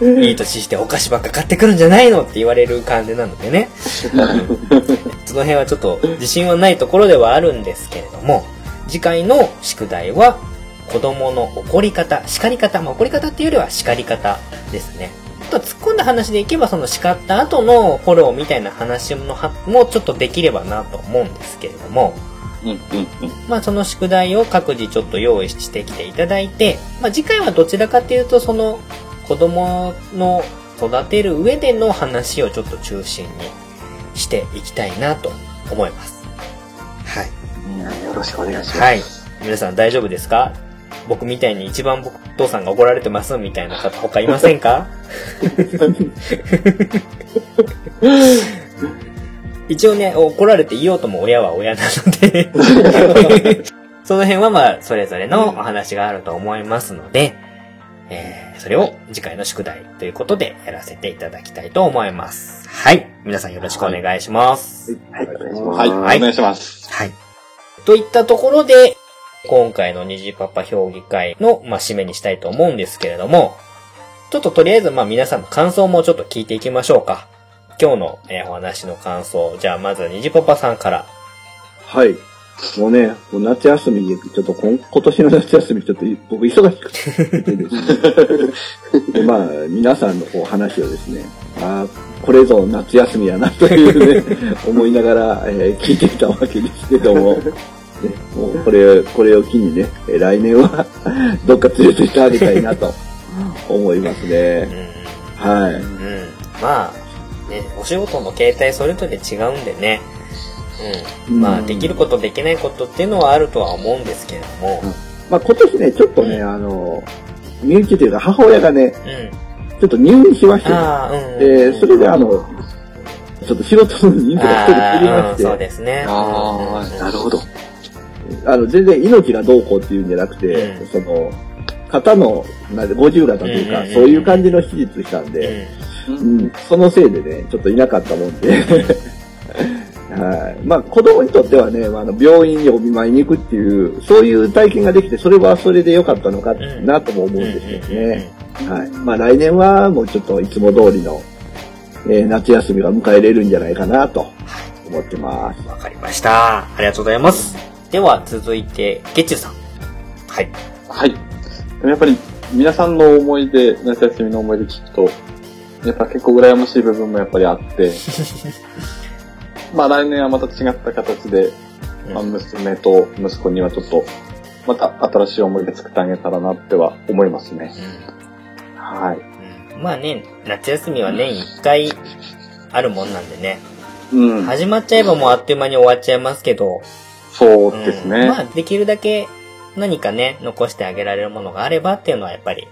うん、いい年してお菓子ばっか買ってくるんじゃないのって言われる感じなのでね、その辺はちょっと自信はないところではあるんですけれども、次回の宿題は、子供の怒り方、叱り方、まあ、怒り方っていうよりは叱り方ですね。と突っ込んだ話でいけば、その叱った後のフォローみたいな話ももうちょっとできればなと思うんですけれども、うんうんうん、まあその宿題を各自ちょっと用意してきていただいて、まあ次回はどちらかっていうとその子供の育てる上での話をちょっと中心にしていきたいなと思います。はい。よろしくお願いします。はい。皆さん大丈夫ですか？僕みたいに一番僕、父さんが怒られてますみたいな方他いませんか？一応ね、怒られていようとも親は親なので その辺はまあ、それぞれのお話があると思いますので、えー、それを次回の宿題ということでやらせていただきたいと思います。はい。皆さんよろしくお願いします。はい、お願いします。はい、お願いします。はい。といったところで、今回の虹パパ評議会の、まあ、締めにしたいと思うんですけれども、ちょっととりあえず、まあ、皆さんの感想もちょっと聞いていきましょうか。今日の、えー、お話の感想。じゃあ、まず、虹パパさんから。はい。もうね、もう夏休みに、ちょっと今年の夏休みちょっと僕忙しくてですね。で、まあ、皆さんのこう話をですね、ああ、これぞ夏休みやなというね、思いながら、えー、聞いてきたわけですけども、ね、もうこれ、これを機にね、来年は どっか連れてってあげたいなと思いますね。うん、はい、うん。まあ、ね、お仕事の形態それぞれ違うんでね、うん。まあ、できること、できないことっていうのはあるとは思うんですけれども。うん、まあ、今年ね、ちょっとね、あの、身内というか母親がね、ちょっと入院しましてね、で、それであの、ちょっと仕事の人数が一人減りまして。そうですね。ああ、なるほど。あの、全然命がどうこうっていうんじゃなくて、うん、その、肩の、なんで、五十肩というか、そういう感じの手術したんで、うん、そのせいでね、ちょっといなかったもんで、はい。まあ、子供にとってはね、あの、病院にお見舞いに行くっていう、そういう体験ができて、それはそれで良かったのかなとも思うんですよね。はい。まあ、来年はもうちょっといつも通りの、えー、夏休みが迎えれるんじゃないかなと思ってます。わかりました。ありがとうございます。では続いて、ゲッチュさん。はい。はい。やっぱり皆さんの思い出、夏休みの思い出聞くと、やっぱ結構羨ましい部分もやっぱりあって、まあ来年はまた違った形で、まあ、娘と息子にはちょっと、また新しい思い出作ってあげたらなっては思いますね。うん、はい、うん。まあね、夏休みは年一回あるもんなんでね。うん。始まっちゃえばもうあっという間に終わっちゃいますけど、そうですね。うん、まあ、できるだけ何かね、残してあげられるものがあればっていうのはやっぱり、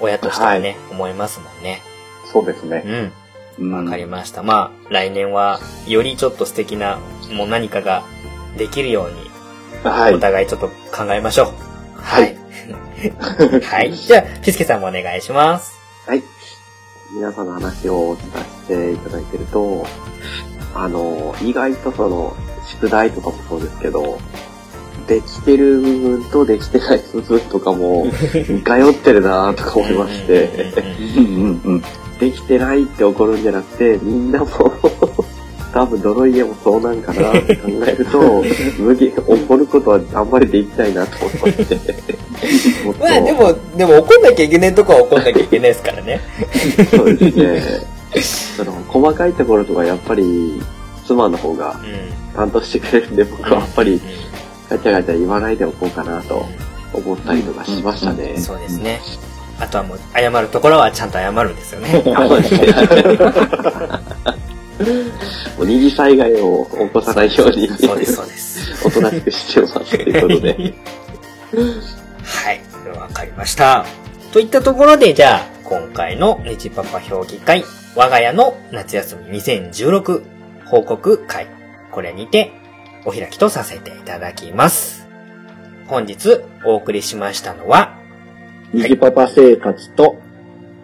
親としてはね、はい、思いますもんね。そうですね。うん。わかりました。まあ、来年は、よりちょっと素敵な、もう何かができるように、はい。お互いちょっと考えましょう。はい。はい。じゃあ、ピスケさんもお願いします。はい。皆さんの話を聞かせていただいてると、あの、意外とその、宿題とかもそうですけど、できてる部分とできてない部分とかも 似通ってるなとか思いまして、できてないって怒るんじゃなくて、みんなも 多分どの家もそうなんかなって考えると、無理、怒ることはあんまりできないなと思って。まあでも、でも怒んなきゃいけないとこは怒んなきゃいけないですからね。そうですね。その細かいところとかやっぱり妻の方が担当してくれるんで、僕はやっぱりガチャガチャ言わないでおこうかなと思ったりとかしましたね。そうですね。あとはもう謝るところはちゃんと謝るんですよね。そうですね。もう二次災害を起こさないように。そうです、そうです。おとなしくしてますということで。はい、わかりました。といったところで、じゃあ、今回の日パパ評議会、我が家の夏休み2016報告会。これにてお開きとさせていただきます。本日お送りしましたのは、にじパパ生活と、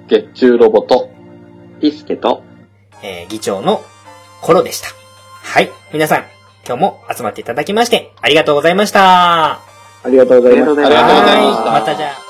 月中ロボと、ピスケと、えー、議長のコロでした。はい。皆さん、今日も集まっていただきまして、ありがとうございました。ありがとうございました。ありがとうございました。またじゃあ。